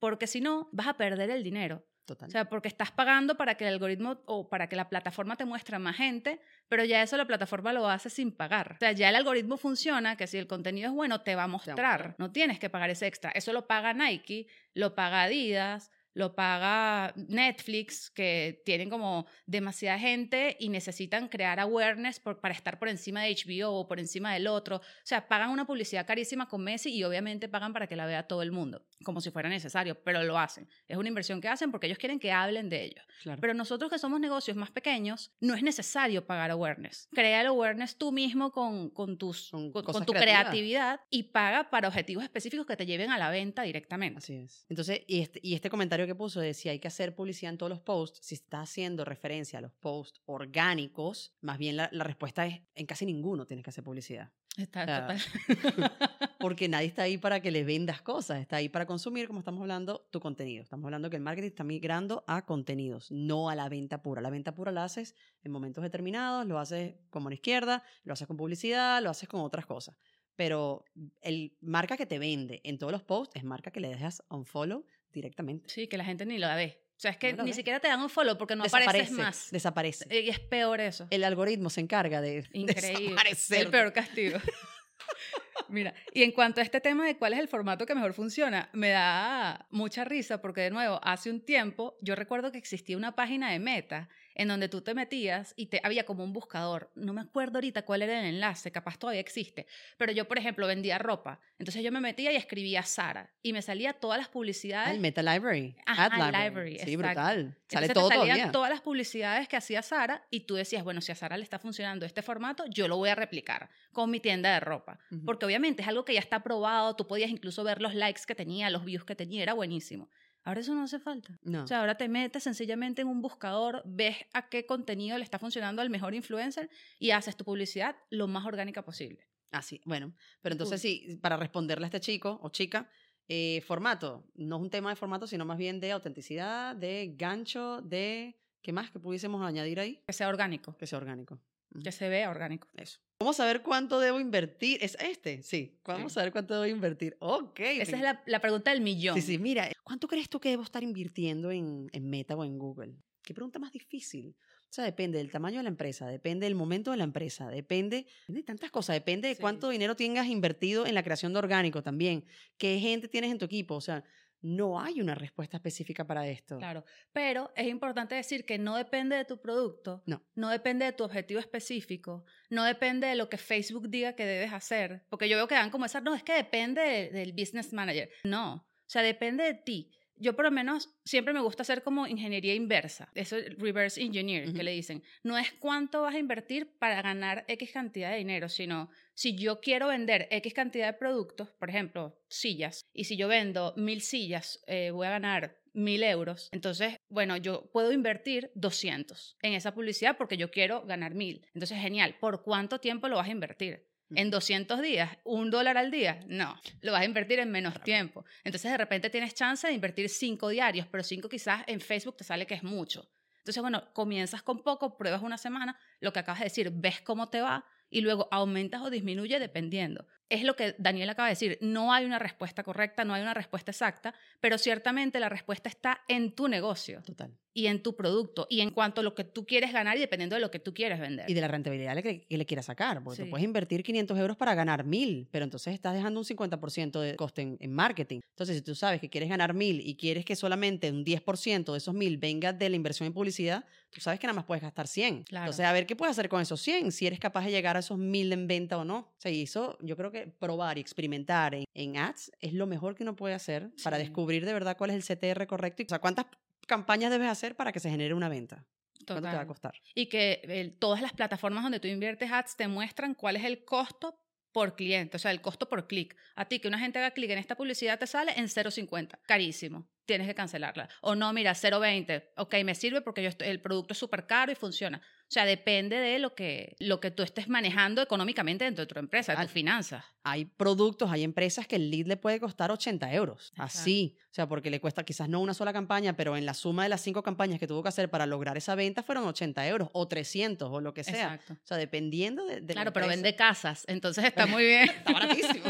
Porque si no, vas a perder el dinero. Total. O sea, porque estás pagando para que el algoritmo o para que la plataforma te muestre a más gente, pero ya eso la plataforma lo hace sin pagar. O sea, ya el algoritmo funciona que si el contenido es bueno, te va a mostrar. No tienes que pagar ese extra. Eso lo paga Nike, lo paga Adidas, lo paga Netflix, que tienen como demasiada gente y necesitan crear awareness por- para estar por encima de HBO o por encima del otro. O sea, pagan una publicidad carísima con Messi y obviamente pagan para que la vea todo el mundo, como si fuera necesario, pero lo hacen. Es una inversión que hacen porque ellos quieren que hablen de ellos. claro. Pero nosotros que somos negocios más pequeños, no es necesario pagar awareness. Crea el awareness tú mismo con, con, tus, Con con, con cosas tu creativas. creatividad y paga para objetivos específicos que te lleven a la venta directamente. Así es. Entonces, y este, y este comentario que puso de si hay que hacer publicidad en todos los posts, si está haciendo referencia a los posts orgánicos, más bien la, la respuesta es en casi ninguno tienes que hacer publicidad. Está Claro. total. Porque nadie está ahí para que le vendas cosas, está ahí para consumir, como estamos hablando, tu contenido. Estamos hablando que el marketing está migrando a contenidos, no a la venta pura. La venta pura la haces en momentos determinados, lo haces como en izquierda, lo haces con publicidad, lo haces con otras cosas. Pero el marca que te vende en todos los posts es marca que le dejas un follow directamente. Sí, que la gente ni lo ve. O sea, es que No ni siquiera te dan un follow porque no apareces desaparece, más. Desaparece. Y es peor eso. El algoritmo se encarga de Increíble. desaparecer. El peor castigo. Mira, y en cuanto a este tema de cuál es el formato que mejor funciona, me da mucha risa porque de nuevo, hace un tiempo yo recuerdo que existía una página de Meta en donde tú te metías y te había como un buscador. No me acuerdo ahorita cuál era el enlace, capaz todavía existe, pero yo por ejemplo vendía ropa. Entonces yo me metía y escribía Sara y me salía todas las publicidades el Meta Library. Ajá, Ad Library. library, Sí, exacto. brutal. Sale Entonces todo te salían todavía. todas las publicidades que hacía Sara y tú decías, bueno, si a Sara le está funcionando este formato, yo lo voy a replicar con mi tienda de ropa. Porque obviamente es algo que ya está probado, tú podías incluso ver los likes que tenía, los views que tenía, era buenísimo. Ahora eso no hace falta. No. O sea, ahora te metes sencillamente en un buscador, ves a qué contenido le está funcionando al mejor influencer y haces tu publicidad lo más orgánica posible. Así, bueno. Pero entonces sí, para responderle a este chico o chica, eh, formato. No es un tema de formato, sino más bien de autenticidad, de gancho, de... ¿Qué más que pudiésemos añadir ahí? Que sea orgánico, Que sea orgánico. Que se vea orgánico. Eso. Vamos a ver cuánto debo invertir. ¿Es este? Sí. Vamos Sí. a ver cuánto debo invertir. Ok. Esa es la, la pregunta del millón. Sí, sí, mira, ¿cuánto crees tú que debo estar invirtiendo en, en Meta o en Google? Qué pregunta más difícil. O sea, depende del tamaño de la empresa, depende del momento de la empresa, depende de tantas cosas, depende de Sí. cuánto dinero tengas invertido en la creación de orgánico también, qué gente tienes en tu equipo, o sea, no hay una respuesta específica para esto. Claro, pero es importante decir que no depende de tu producto, No. depende de tu objetivo específico, no depende de lo que Facebook diga que debes hacer, porque yo veo que dan como esa, no, es que depende de- del business manager. No, o sea, depende de ti. Yo por lo menos siempre me gusta hacer como ingeniería inversa, eso es reverse engineer que le dicen. No es cuánto vas a invertir para ganar X cantidad de dinero, sino si yo quiero vender X cantidad de productos, por ejemplo, sillas, y si yo vendo mil sillas, eh, voy a ganar mil euros. Entonces, bueno, yo puedo invertir 200 en esa publicidad porque yo quiero ganar mil. Entonces, genial. ¿Por cuánto tiempo lo vas a invertir? ¿En 200 días? ¿Un dólar al día? No, lo vas a invertir en menos tiempo. Entonces, de repente tienes chance de invertir 5 diarios, pero 5 quizás en Facebook te sale que es mucho. Entonces, bueno, comienzas con poco, pruebas una semana, lo que acabas de decir, ves cómo te va y luego aumentas o disminuye dependiendo. Es lo que Daniel acaba de decir, no hay una respuesta correcta, no hay una respuesta exacta, pero ciertamente la respuesta está en tu negocio Total. y en tu producto y en cuanto a lo que tú quieres ganar y dependiendo de lo que tú quieres vender. Y de la rentabilidad que, que le quieras sacar, porque Sí. tú puedes invertir 500 euros para ganar 1000, pero entonces estás dejando un 50% de coste en, en marketing. Entonces, si tú sabes que quieres ganar 1000 y quieres que solamente un 10% de esos 1000 venga de la inversión en publicidad, tú sabes que nada más puedes gastar 100. Claro. Entonces, a ver qué puedes hacer con esos 100, si eres capaz de llegar a esos 1000 en venta o no. O sea, y eso yo creo que probar y experimentar en, en ads es lo mejor que uno puede hacer para descubrir de verdad cuál es el CTR correcto y o sea, cuántas campañas debes hacer para que se genere una venta. ¿Cuánto te va a Total. costar? Y que eh, todas las plataformas donde tú inviertes ads te muestran cuál es el costo por cliente, o sea, el costo por clic. A ti que una gente haga clic en esta publicidad te sale en 0.50, carísimo, tienes que cancelarla. O no, mira, 0.20, ok, me sirve porque yo estoy- el producto es súper caro y funciona. O sea, depende de lo que, lo que tú estés manejando económicamente dentro de tu empresa, de tus finanzas. hay productos, hay empresas que el lead le puede costar 80 euros. Así. O sea, porque le cuesta quizás no una sola campaña, pero en la suma de las cinco campañas que tuvo que hacer para lograr esa venta fueron 80 euros o 300 o lo que sea. Exacto. O sea, dependiendo de, de la Claro, pero vende casas, entonces está muy bien. Está baratísimo.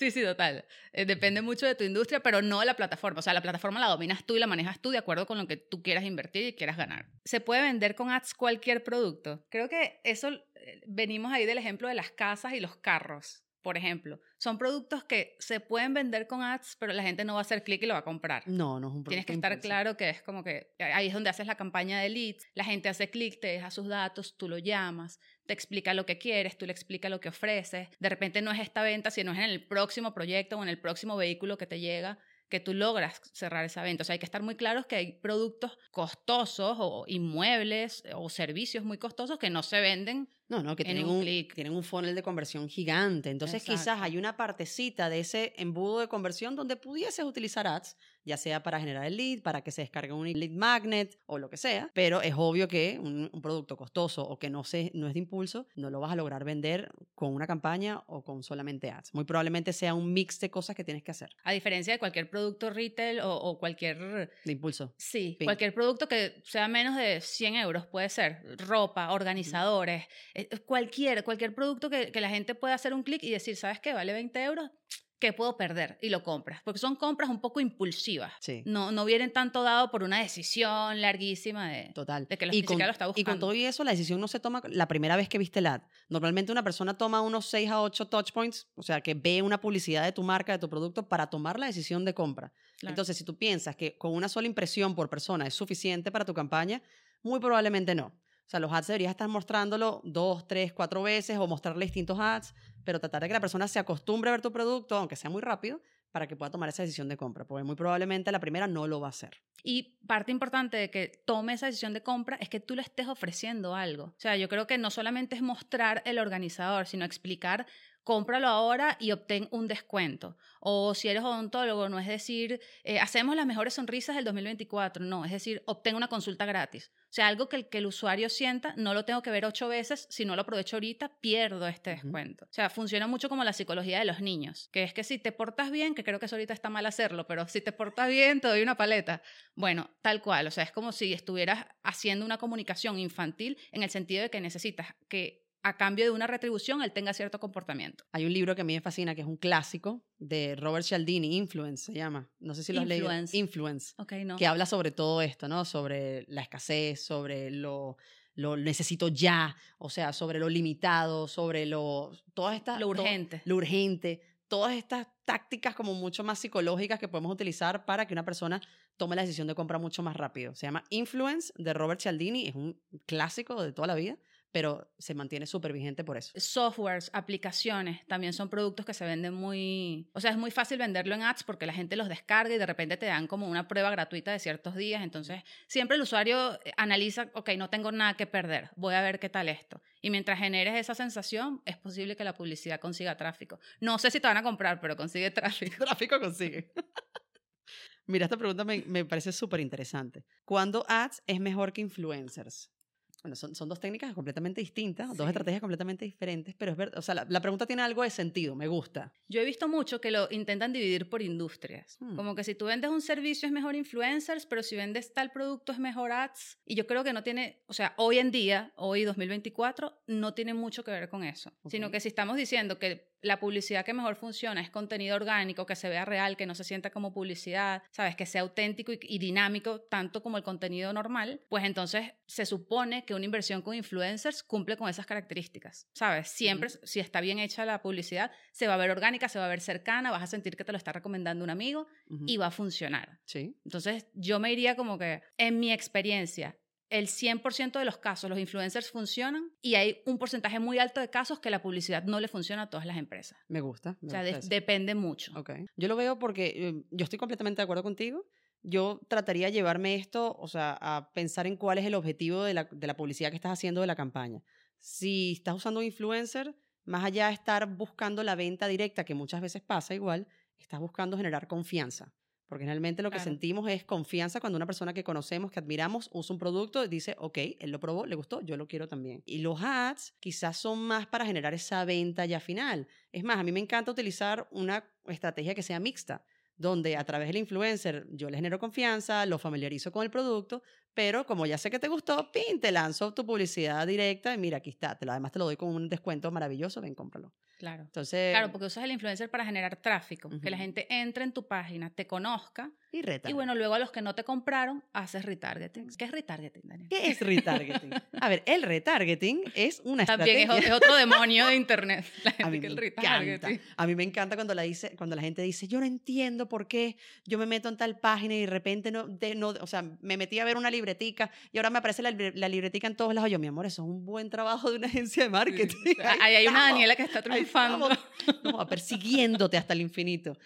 Sí, sí, total. Eh, depende mucho de tu industria, pero no de la plataforma. O sea, la plataforma la dominas tú y la manejas tú de acuerdo con lo que tú quieras invertir y quieras ganar. ¿Se puede vender con ads cualquier producto? Creo que eso, eh, venimos ahí del ejemplo de las casas y los carros, por ejemplo. Son productos que se pueden vender con ads, pero la gente no va a hacer clic y lo va a comprar. No, no es un Tienes que producto estar claro que es como que ahí es donde haces la campaña de leads, la gente hace clic, te deja sus datos, tú lo llamas, te explica lo que quieres, tú le explicas lo que ofreces. De repente no es esta venta, sino es en el próximo proyecto o en el próximo vehículo que te llega que tú logras cerrar esa venta. O sea, hay que estar muy claros que hay productos costosos o inmuebles o servicios muy costosos que no se venden No, no, que en tienen un un, tienen un funnel de conversión gigante. Entonces, quizás hay una partecita de ese embudo de conversión donde pudieses utilizar ads, ya sea para generar el lead, para que se descargue un lead magnet o lo que sea. Pero es obvio que un, un producto costoso o que no, se, no es de impulso, no lo vas a lograr vender con una campaña o con solamente ads. Muy probablemente sea un mix de cosas que tienes que hacer A diferencia de cualquier producto retail o, o cualquier de impulso. Sí, cualquier producto que sea menos de 100 euros puede ser. Ropa, organizadores, eh, cualquier, cualquier producto que, que la gente pueda hacer un clic y decir, ¿sabes qué? Vale 20 euros. ¿Qué puedo perder? Y lo compras, porque son compras un poco impulsivas. Sí. No, no vienen tanto dado por una decisión larguísima de, Total. de que la y, con, lo está y buscando. con todo y eso, la decisión no se toma la primera vez que viste el ad. Normalmente una persona toma unos 6 a 8 touch points, o sea, que ve una publicidad de tu marca, de tu producto, para tomar la decisión de compra. Claro. Entonces, si tú piensas que con una sola impresión por persona es suficiente para tu campaña, muy probablemente no. O sea, los ads deberías estar mostrándolo dos, tres, cuatro veces o mostrarle distintos ads, pero tratar de que la persona se acostumbre a ver tu producto, aunque sea muy rápido, para que pueda tomar esa decisión de compra, porque muy probablemente la primera no lo va a hacer. Y parte importante de que tome esa decisión de compra es que tú le estés ofreciendo algo. O sea, yo creo que no solamente es mostrar el organizador, sino explicar, cómpralo ahora y obtén un descuento. O si eres odontólogo, no es decir, eh, hacemos las mejores sonrisas del 2024, no, es decir, obtén una consulta gratis. O sea, algo que el, que el usuario sienta, no lo tengo que ver ocho veces, si no lo aprovecho ahorita, pierdo este descuento. O sea, funciona mucho como la psicología de los niños, que es que si te portas bien, que creo que eso ahorita está mal hacerlo, pero si te portas bien, te doy una paleta. Bueno, tal cual, o sea, es como si estuvieras haciendo una comunicación infantil en el sentido de que necesitas que a cambio de una retribución él tenga cierto comportamiento. Hay un libro que a mí me fascina, que es un clásico de Robert Cialdini, Influence se llama. No sé si lo has leído. Influence. Influence. Ok, no. Que habla sobre todo esto, ¿no? Sobre la escasez, sobre lo, lo necesito ya, o sea, sobre lo limitado, sobre lo... Todas estas... Lo urgente. lo urgente. Todas estas tácticas como mucho más psicológicas que podemos utilizar para que una persona tome la decisión de compra mucho más rápido. Se llama Influence de Robert Cialdini, es un clásico de toda la vida, pero se mantiene súper vigente por eso. Softwares, aplicaciones, también son productos que se venden muy... O sea, es muy fácil venderlo en ads porque la gente los descarga y de repente te dan como una prueba gratuita de ciertos días. Entonces, siempre el usuario eh, analiza, ok, no tengo nada que perder, voy a ver qué tal esto. Y mientras generes esa sensación, es posible que la publicidad consiga tráfico. No sé si te van a comprar, pero consigue tráfico. tráfico consigue? Mira, esta pregunta me, me parece súper interesante. ¿Cuándo ads es mejor que influencers? Bueno, son, son dos técnicas completamente distintas, dos estrategias completamente diferentes, pero es verdad, o sea, la, la pregunta tiene algo de sentido, me gusta. Yo he visto mucho que lo intentan dividir por industrias. Hmm. Como que si tú vendes un servicio es mejor influencers, pero si vendes tal producto es mejor ads. Y yo creo que no tiene, o sea, hoy en día, hoy 2024, no tiene mucho que ver con eso. Sino que si estamos diciendo que la publicidad que mejor funciona es contenido orgánico, que se vea real, que no se sienta como publicidad, sabes, que sea auténtico y, y dinámico tanto como el contenido normal, pues entonces se supone que una inversión con influencers cumple con esas características, ¿sabes? Siempre, si está bien hecha la publicidad, se va a ver orgánica, se va a ver cercana, vas a sentir que te lo está recomendando un amigo Ujú. y va a funcionar. Sí, Entonces, yo me iría como que, en mi experiencia, el 100% de los casos los influencers funcionan y hay un porcentaje muy alto de casos que la publicidad no le funciona a todas las empresas. me gusta. me O sea, gusta de- eso. depende mucho. Ok. Yo lo veo porque eh, yo estoy completamente de acuerdo contigo. Yo trataría de llevarme esto, o sea, a pensar en cuál es el objetivo de la, de la publicidad que estás haciendo de la campaña. Si estás usando un influencer, más allá de estar buscando la venta directa, que muchas veces pasa igual, estás buscando generar confianza. Porque realmente lo que Claro. sentimos es confianza cuando una persona que conocemos, que admiramos, usa un producto y dice, ok, él lo probó, le gustó, yo lo quiero también. Y los ads quizás son más para generar esa venta ya final. Es más, a mí me encanta utilizar una estrategia que sea mixta, donde a través del influencer yo le genero confianza, lo familiarizo con el producto, pero como ya sé que te gustó, pin, te lanzo tu publicidad directa y mira, aquí está. Te lo, además te lo doy con un descuento maravilloso, ven, cómpralo. Claro. Entonces, Claro, porque usas el influencer para generar tráfico, que la gente entre en tu página, te conozca y reta. y bueno, luego a los que no te compraron, haces retargeting. ¿Qué es retargeting, Daniel? ¿Qué es retargeting? A ver, el retargeting es una También es, estrategia. es otro demonio de internet. La gente A mí que me el encanta. retargeting. A mí me encanta cuando la, dice, cuando la gente dice, yo no entiendo por qué yo me meto en tal página y de repente no, de, no o sea, me metí a ver una libretica y ahora me aparece la, la libretica en todos lados. Yo, mi amor, eso es un buen trabajo de una agencia de marketing. Sí, sea, ahí hay una Daniela que está ahí triunfando. No, persiguiéndote hasta el infinito.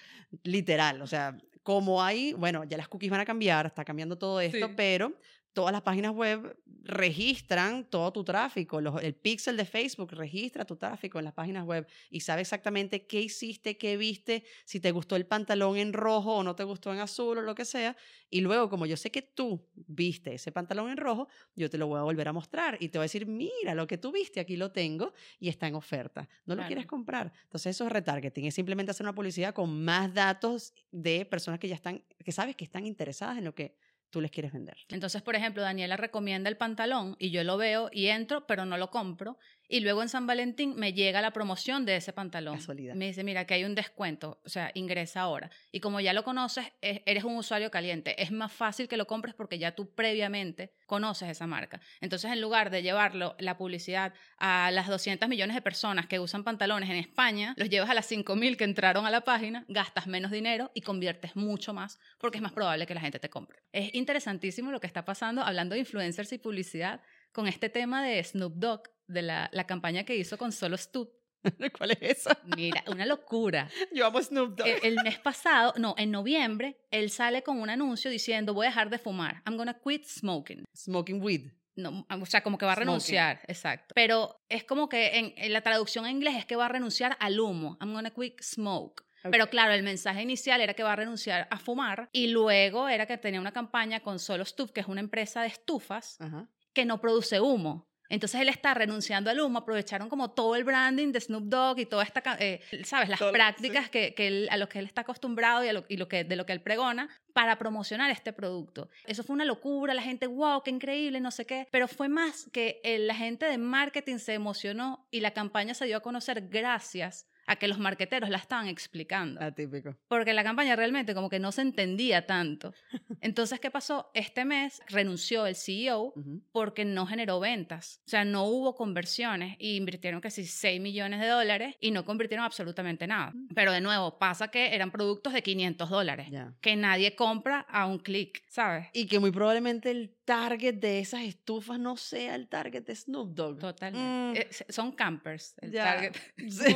Literal, o sea, como hay, bueno, ya las cookies van a cambiar, está cambiando todo esto, Sí. pero todas las páginas web registran todo tu tráfico. Los- el pixel de Facebook registra tu tráfico en las páginas web y sabe exactamente qué hiciste, qué viste, si te gustó el pantalón en rojo o no te gustó en azul o lo que sea. Y luego, como yo sé que tú viste ese pantalón en rojo, yo te lo voy a volver a mostrar y te voy a decir, mira, lo que tú viste aquí lo tengo y está en oferta. ¿No lo Claro. quieres comprar? Entonces eso es retargeting, es simplemente hacer una publicidad con más datos de personas que ya están, que sabes que están interesadas en lo que tú les quieres vender. Entonces, por ejemplo, Daniela recomienda el pantalón y yo lo veo y entro, pero no lo compro. Y luego en San Valentín me llega la promoción de ese pantalón. Casualidad. Me dice, mira, que hay un descuento, o sea, ingresa ahora. Y como ya lo conoces, e- eres un usuario caliente. Es más fácil que lo compres porque ya tú previamente conoces esa marca. Entonces, en lugar de llevarlo, la publicidad, a las 200 millones de personas que usan pantalones en España, los llevas a las 5.000 que entraron a la página, gastas menos dinero y conviertes mucho más porque es más probable que la gente te compre. Es interesantísimo lo que está pasando hablando de influencers y publicidad con este tema de Snoop Dogg, de la, la campaña que hizo con Solo Stoop. ¿Cuál es esa? Mira, una locura. Yo amo Snoop Dogg. El, el mes pasado, no, en noviembre, él sale con un anuncio diciendo voy a dejar de fumar. I'm gonna quit smoking. Smoking weed. No, o sea, como que va a Smoking. renunciar, exacto. Pero es como que en, en la traducción en inglés es que va a renunciar al humo. I'm gonna quit smoke. Pero claro, el mensaje inicial era que va a renunciar a fumar y luego era que tenía una campaña con Solo Stuf, que es una empresa de estufas Ajá. que no produce humo. Entonces él está renunciando al humo, aprovecharon como todo el branding de Snoop Dogg y toda esta, eh, ¿sabes? Las Todo- prácticas que, que él- a los que él está acostumbrado y, a lo, y lo que, de lo que él pregona para promocionar este producto. Eso fue una locura, la gente, wow, qué increíble, no sé qué. Pero fue más que el- la gente de marketing se emocionó y la campaña se dio a conocer gracias a que los marqueteros la estaban explicando Atípico. porque la campaña realmente como que no se entendía tanto. Entonces, ¿qué pasó? Este mes renunció el CEO porque no generó ventas, o sea, no hubo conversiones y invirtieron casi 6 millones de dólares y no convirtieron absolutamente nada. Pero de nuevo, pasa que eran productos de 500 dólares que nadie compra a un clic, ¿sabes? Y que muy probablemente el target de esas estufas no sea el target de Snoop Dogg. Totalmente. Mm. Eh, son campers. El Ya. target. Sí.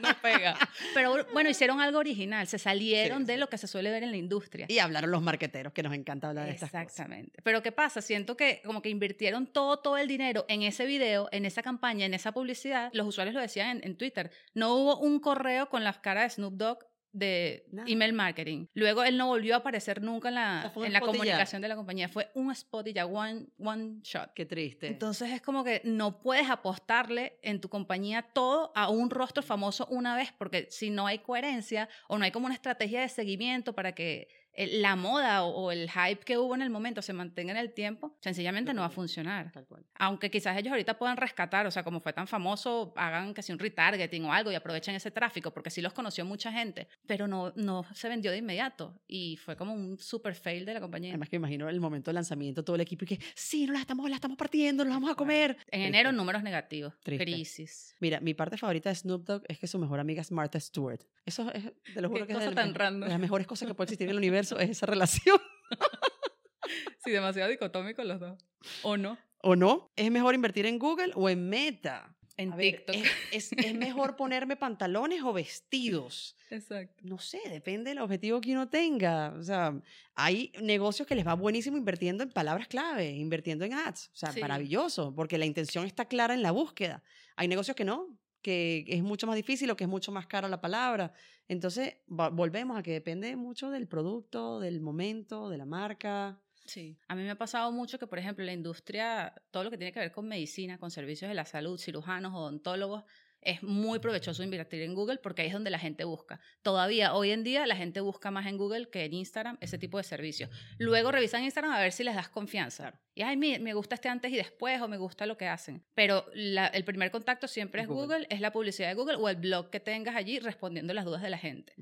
No pega. Pero bueno, hicieron algo original. Se salieron Sí, de sí. lo que se suele ver en la industria. Y hablaron los marqueteros, que nos encanta hablar de estas cosas. Exactamente. Pero ¿qué pasa? Siento que como que invirtieron todo, todo el dinero en ese video, en esa campaña, en esa publicidad. Los usuarios lo decían en, en Twitter. No hubo un correo con las caras de Snoop Dogg de Nada. email marketing. Luego él no volvió a aparecer nunca en la, en la comunicación de la compañía. Fue un spot y ya, one, one shot. Qué triste. Entonces es como que no puedes apostarle en tu compañía todo a un rostro famoso una vez, porque si no hay coherencia o no hay como una estrategia de seguimiento para que la moda o, el hype que hubo en el momento se mantenga en el tiempo, sencillamente no va a funcionar. Aunque quizás ellos ahorita puedan rescatar, o sea, como fue tan famoso, hagan casi un retargeting o algo y aprovechen ese tráfico, porque sí los conoció mucha gente, pero no, no se vendió de inmediato y fue como un super fail de la compañía. Además que imagino el momento del lanzamiento, todo el equipo y que, sí, no la estamos, la estamos partiendo, nos vamos a comer. En Triste. enero números negativos, Triste. crisis. Mira, mi parte favorita de Snoop Dogg es que su mejor amiga es Martha Stewart. Eso es, te lo juro que es de, tan de las mejores cosas que puede existir en el universo, es esa relación. Sí, demasiado dicotómicos los dos. ¿O no? ¿O no? ¿Es mejor invertir en Google o en Meta? En A ver, TikTok. ¿es, es, es mejor ponerme pantalones o vestidos? Exacto. No sé, depende del objetivo que uno tenga. O sea, hay negocios que les va buenísimo invirtiendo en palabras clave, invirtiendo en ads. O sea, Sí. maravilloso, porque la intención está clara en la búsqueda. Hay negocios que no, que es mucho más difícil o que es mucho más cara la palabra. Entonces, volvemos a que depende mucho del producto, del momento, de la marca. Sí. A mí me ha pasado mucho que, por ejemplo, la industria, todo lo que tiene que ver con medicina, con servicios de la salud, cirujanos, odontólogos, es muy provechoso invertir en Google porque ahí es donde la gente busca. Todavía, hoy en día, la gente busca más en Google que en Instagram ese tipo de servicios. Luego revisan Instagram a ver si les das confianza. Claro. Y, ay, me, me gusta este antes y después o me gusta lo que hacen. Pero la- el primer contacto siempre Es Google. Google. es la publicidad de Google o el blog que tengas allí respondiendo las dudas de la gente.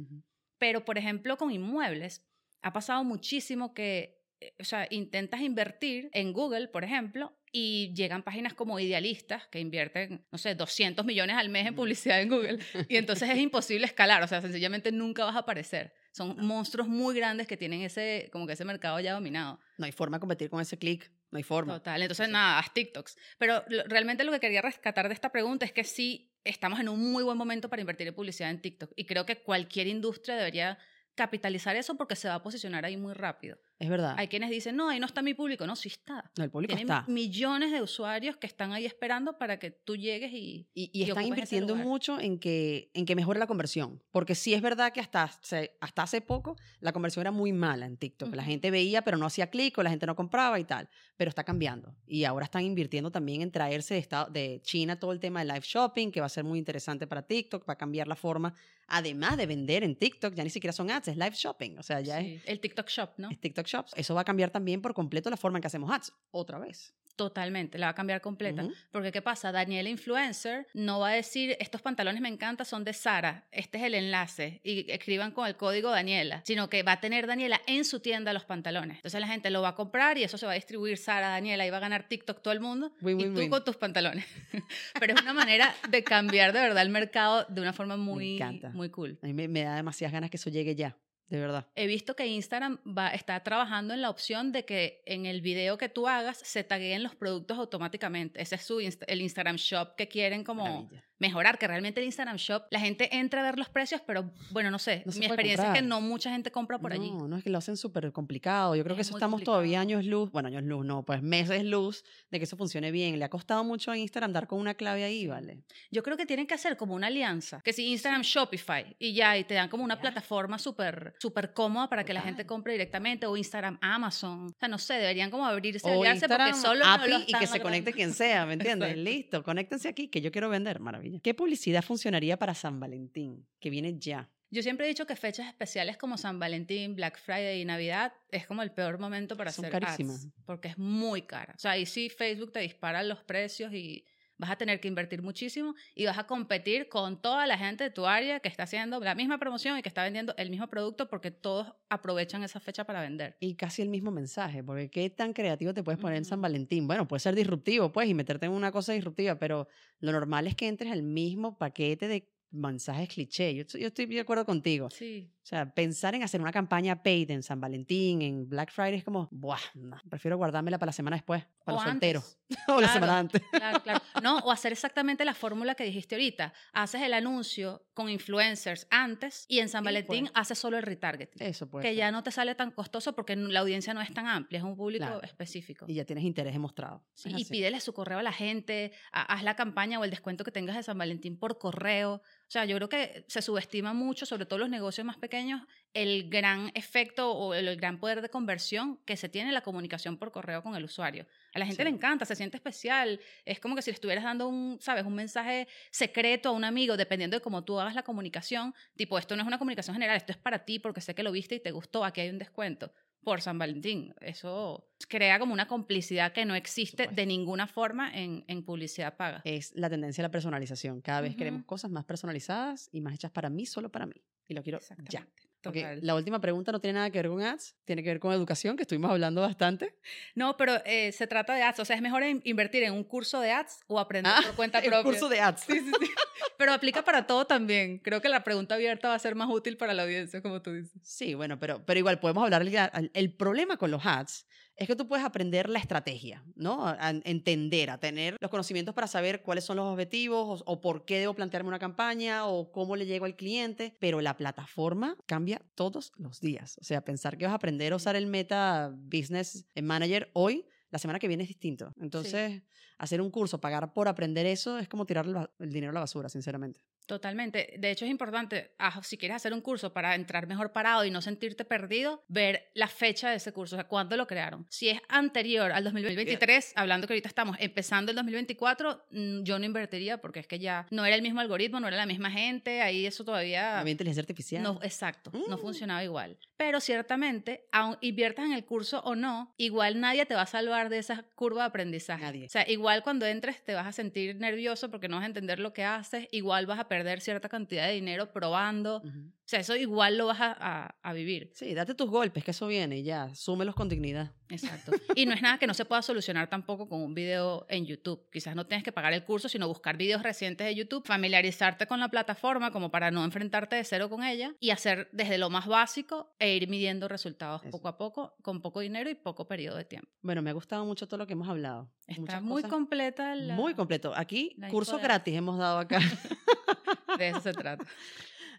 Pero, por ejemplo, con inmuebles, ha pasado muchísimo que, o sea, intentas invertir en Google, por ejemplo, y llegan páginas como idealistas que invierten, no sé, 200 millones al mes en publicidad en Google. Y entonces es imposible escalar, o sea, sencillamente nunca vas a aparecer. Son monstruos muy grandes que tienen ese, como que ese mercado ya dominado. No hay forma de competir con ese clic, no hay forma. Total, entonces Sí. nada, haz TikToks. Pero lo- realmente lo que quería rescatar de esta pregunta es que sí estamos en un muy buen momento para invertir en publicidad en TikTok. Y creo que cualquier industria debería capitalizar eso porque se va a posicionar ahí muy rápido. Es verdad. Hay quienes dicen, no, ahí no está mi público. No, sí está. No, el público Tiene está. millones de usuarios que están ahí esperando para que tú llegues y... Y, y y están invirtiendo mucho en que, en que mejore la conversión. Porque sí es verdad que hasta hace, hasta hace poco la conversión era muy mala en TikTok. La gente veía, pero no hacía clic o la gente no compraba y tal. Pero está cambiando. Y ahora están invirtiendo también en traerse de, Estado- de China todo el tema de live shopping, que va a ser muy interesante para TikTok, va a cambiar la forma, además de vender en TikTok, ya ni siquiera son ads, es live shopping. O sea, ya es, El TikTok Shop, ¿no? es TikTok Eso va a cambiar también por completo la forma en que hacemos ads. Otra vez. Totalmente, la va a cambiar completa. Ujú. Porque ¿qué pasa? Daniela Influencer no va a decir, estos pantalones me encantan, son de Sara, este es el enlace, y escriban con el código Daniela, sino que va a tener Daniela en su tienda los pantalones. Entonces la gente lo va a comprar y eso se va a distribuir Sara, Daniela, y va a ganar TikTok todo el mundo, Win, y win, tú win. con tus pantalones. Pero es una manera de cambiar de verdad el mercado de una forma muy, muy cool. A mí me, me da demasiadas ganas que eso llegue ya, de verdad. He visto que Instagram va, está trabajando en la opción de que en el video que tú hagas se tagueen los productos automáticamente. Ese es su el Instagram Shop que quieren como Maravilla. Mejorar, que realmente el Instagram Shop, la gente entra a ver los precios, pero bueno, no sé, No mi experiencia es que no mucha gente compra por allí. No, no es que lo hacen súper complicado. Yo creo que Es eso estamos complicado. todavía años luz, bueno, años luz, no, pues meses luz de que eso funcione bien. Le ha costado mucho a Instagram dar con una clave ahí, ¿vale? Yo creo que tienen que hacer como una alianza, que si Instagram Shopify y ya, y te dan como una Ya. plataforma súper súper cómoda para que la gente compre directamente, o Instagram Amazon, o sea, no sé, deberían como abrirse, O aliarse porque solo no API y que se conecte quien sea, ¿me entiendes? Listo, conéctense aquí que yo quiero vender, maravilla. ¿Qué publicidad funcionaría para San Valentín? Que viene ya. Yo siempre he dicho que fechas especiales como San Valentín, Black Friday y Navidad es como el peor momento para Son hacer carísimas. ads, porque es muy cara. O sea, ahí sí Facebook te dispara los precios y vas a tener que invertir muchísimo y vas a competir con toda la gente de tu área que está haciendo la misma promoción y que está vendiendo el mismo producto porque todos aprovechan esa fecha para vender. Y casi el mismo mensaje, porque qué tan creativo te puedes poner en San. Valentín. Bueno, puede ser disruptivo, pues, y meterte en una cosa disruptiva, pero lo normal es que entres al mismo paquete de mensajes cliché. Yo, yo estoy de acuerdo contigo. Sí. O sea, pensar en hacer una campaña paid en San Valentín, en Black Friday, es como, ¡buah! no, prefiero guardármela para la semana después, para O los solteros. antes. o la Claro. semana antes. Claro, claro. No, o hacer exactamente la fórmula que dijiste ahorita. Haces el anuncio con influencers antes y en San Sí, Valentín pues. haces solo el retargeting. Eso puede que ser. ya no te sale tan costoso porque la audiencia no es tan amplia, es un público Claro. específico. Y ya tienes interés demostrado. Sí, y pídele su correo a la gente, ha- haz la campaña o el descuento que tengas de San Valentín por correo. O sea, yo creo que se subestima mucho, sobre todo los negocios más pequeños, el gran efecto o el, el gran poder de conversión que se tiene en la comunicación por correo con el usuario. A la gente Sí. le encanta, se siente especial. Es como que si le estuvieras dando un, ¿sabes? Un mensaje secreto a un amigo, dependiendo de cómo tú hagas la comunicación. Tipo, esto no es una comunicación general, esto es para ti porque sé que lo viste y te gustó, aquí hay un descuento por San Valentín. Eso crea como una complicidad que no existe de ninguna forma en, en publicidad paga. Es la tendencia a la personalización. Cada vez queremos cosas más personalizadas y más hechas para mí, solo para mí. Y lo quiero ya. Total. la última pregunta no tiene nada que ver con ads, tiene que ver con educación, que estuvimos hablando bastante. No, pero eh, se trata de ads. O sea, es mejor in- invertir en un curso de ads o aprender Ah, por cuenta El propia. curso de ads. Sí, sí, sí. Pero aplica para todo también. Creo que la pregunta abierta va a ser más útil para la audiencia, como tú dices. Sí, bueno, pero, pero igual podemos hablar. El, el problema con los ads es que tú puedes aprender la estrategia, ¿no? A, entender, a tener los conocimientos para saber cuáles son los objetivos o, o por qué debo plantearme una campaña o cómo le llego al cliente, pero la plataforma cambia todos los días. O sea, pensar que vas a aprender a usar el Meta Business Manager hoy, la semana que viene es distinto. Entonces, hacer un curso, pagar por aprender eso, es como tirar el, dinero a la basura, sinceramente. Totalmente. De hecho, es importante, ah, si quieres hacer un curso para entrar mejor parado y no sentirte perdido, ver la fecha de ese curso, o sea, cuándo lo crearon. Si es anterior al 2023, hablando que ahorita estamos empezando el 2024, mm, yo no invertiría porque es que ya no era el mismo algoritmo, no era la misma gente, ahí eso todavía... Había inteligencia artificial. No, exacto, no Mm. funcionaba igual. Pero ciertamente, aun inviertas en el curso o no, igual nadie te va a salvar de esa curva de aprendizaje. Nadie. O sea, igual cuando entres te vas a sentir nervioso porque no vas a entender lo que haces, igual vas a perder cierta cantidad de dinero probando. Sea, eso igual lo vas a, a- a vivir. Sí, date tus golpes, que eso viene y ya, súmelos con dignidad. Exacto. Y no es nada que no se pueda solucionar tampoco con un video en YouTube. Quizás no tienes que pagar el curso, sino buscar videos recientes de YouTube, familiarizarte con la plataforma como para no enfrentarte de cero con ella y hacer desde lo más básico e ir midiendo resultados Eso. poco a poco, con poco dinero y poco periodo de tiempo. Bueno, me ha gustado mucho todo lo que hemos hablado. Está Muchas muy cosas completa la... Muy completo. Aquí, la info curso de- gratis hemos dado acá. De eso se trata.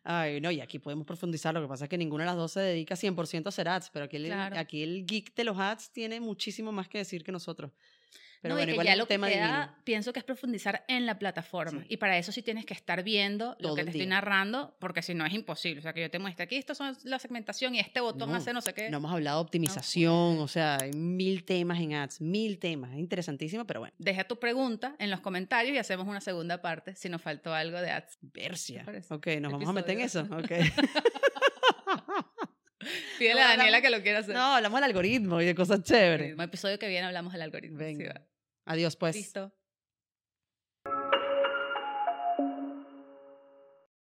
Ay, no, y aquí podemos profundizar. Lo que pasa es que ninguna de las dos se dedica 100% a hacer ads, pero aquí el, Claro. aquí el geek de los ads tiene muchísimo más que decir que nosotros. Pero no, y bueno, que igual ya lo un que tema queda, divino. pienso que es profundizar en la plataforma. Sí. Y para eso sí tienes que estar viendo Todo lo que te estoy narrando, porque si no es imposible. O sea, que yo te muestre aquí, esto son la segmentación y este botón No, hace no sé qué. No hemos hablado de optimización, o sea, hay mil temas en ads, mil temas. Es interesantísimo, pero bueno, Deja tu pregunta en los comentarios y hacemos una segunda parte si nos faltó algo de ads. Persia. Ok, nos vamos a meter en eso. Ok. Pídele No, a Daniela hablamos- que lo quiera hacer. no, hablamos del algoritmo y de cosas chéveres. El episodio que viene hablamos del algoritmo. Venga. Adiós, pues. Listo.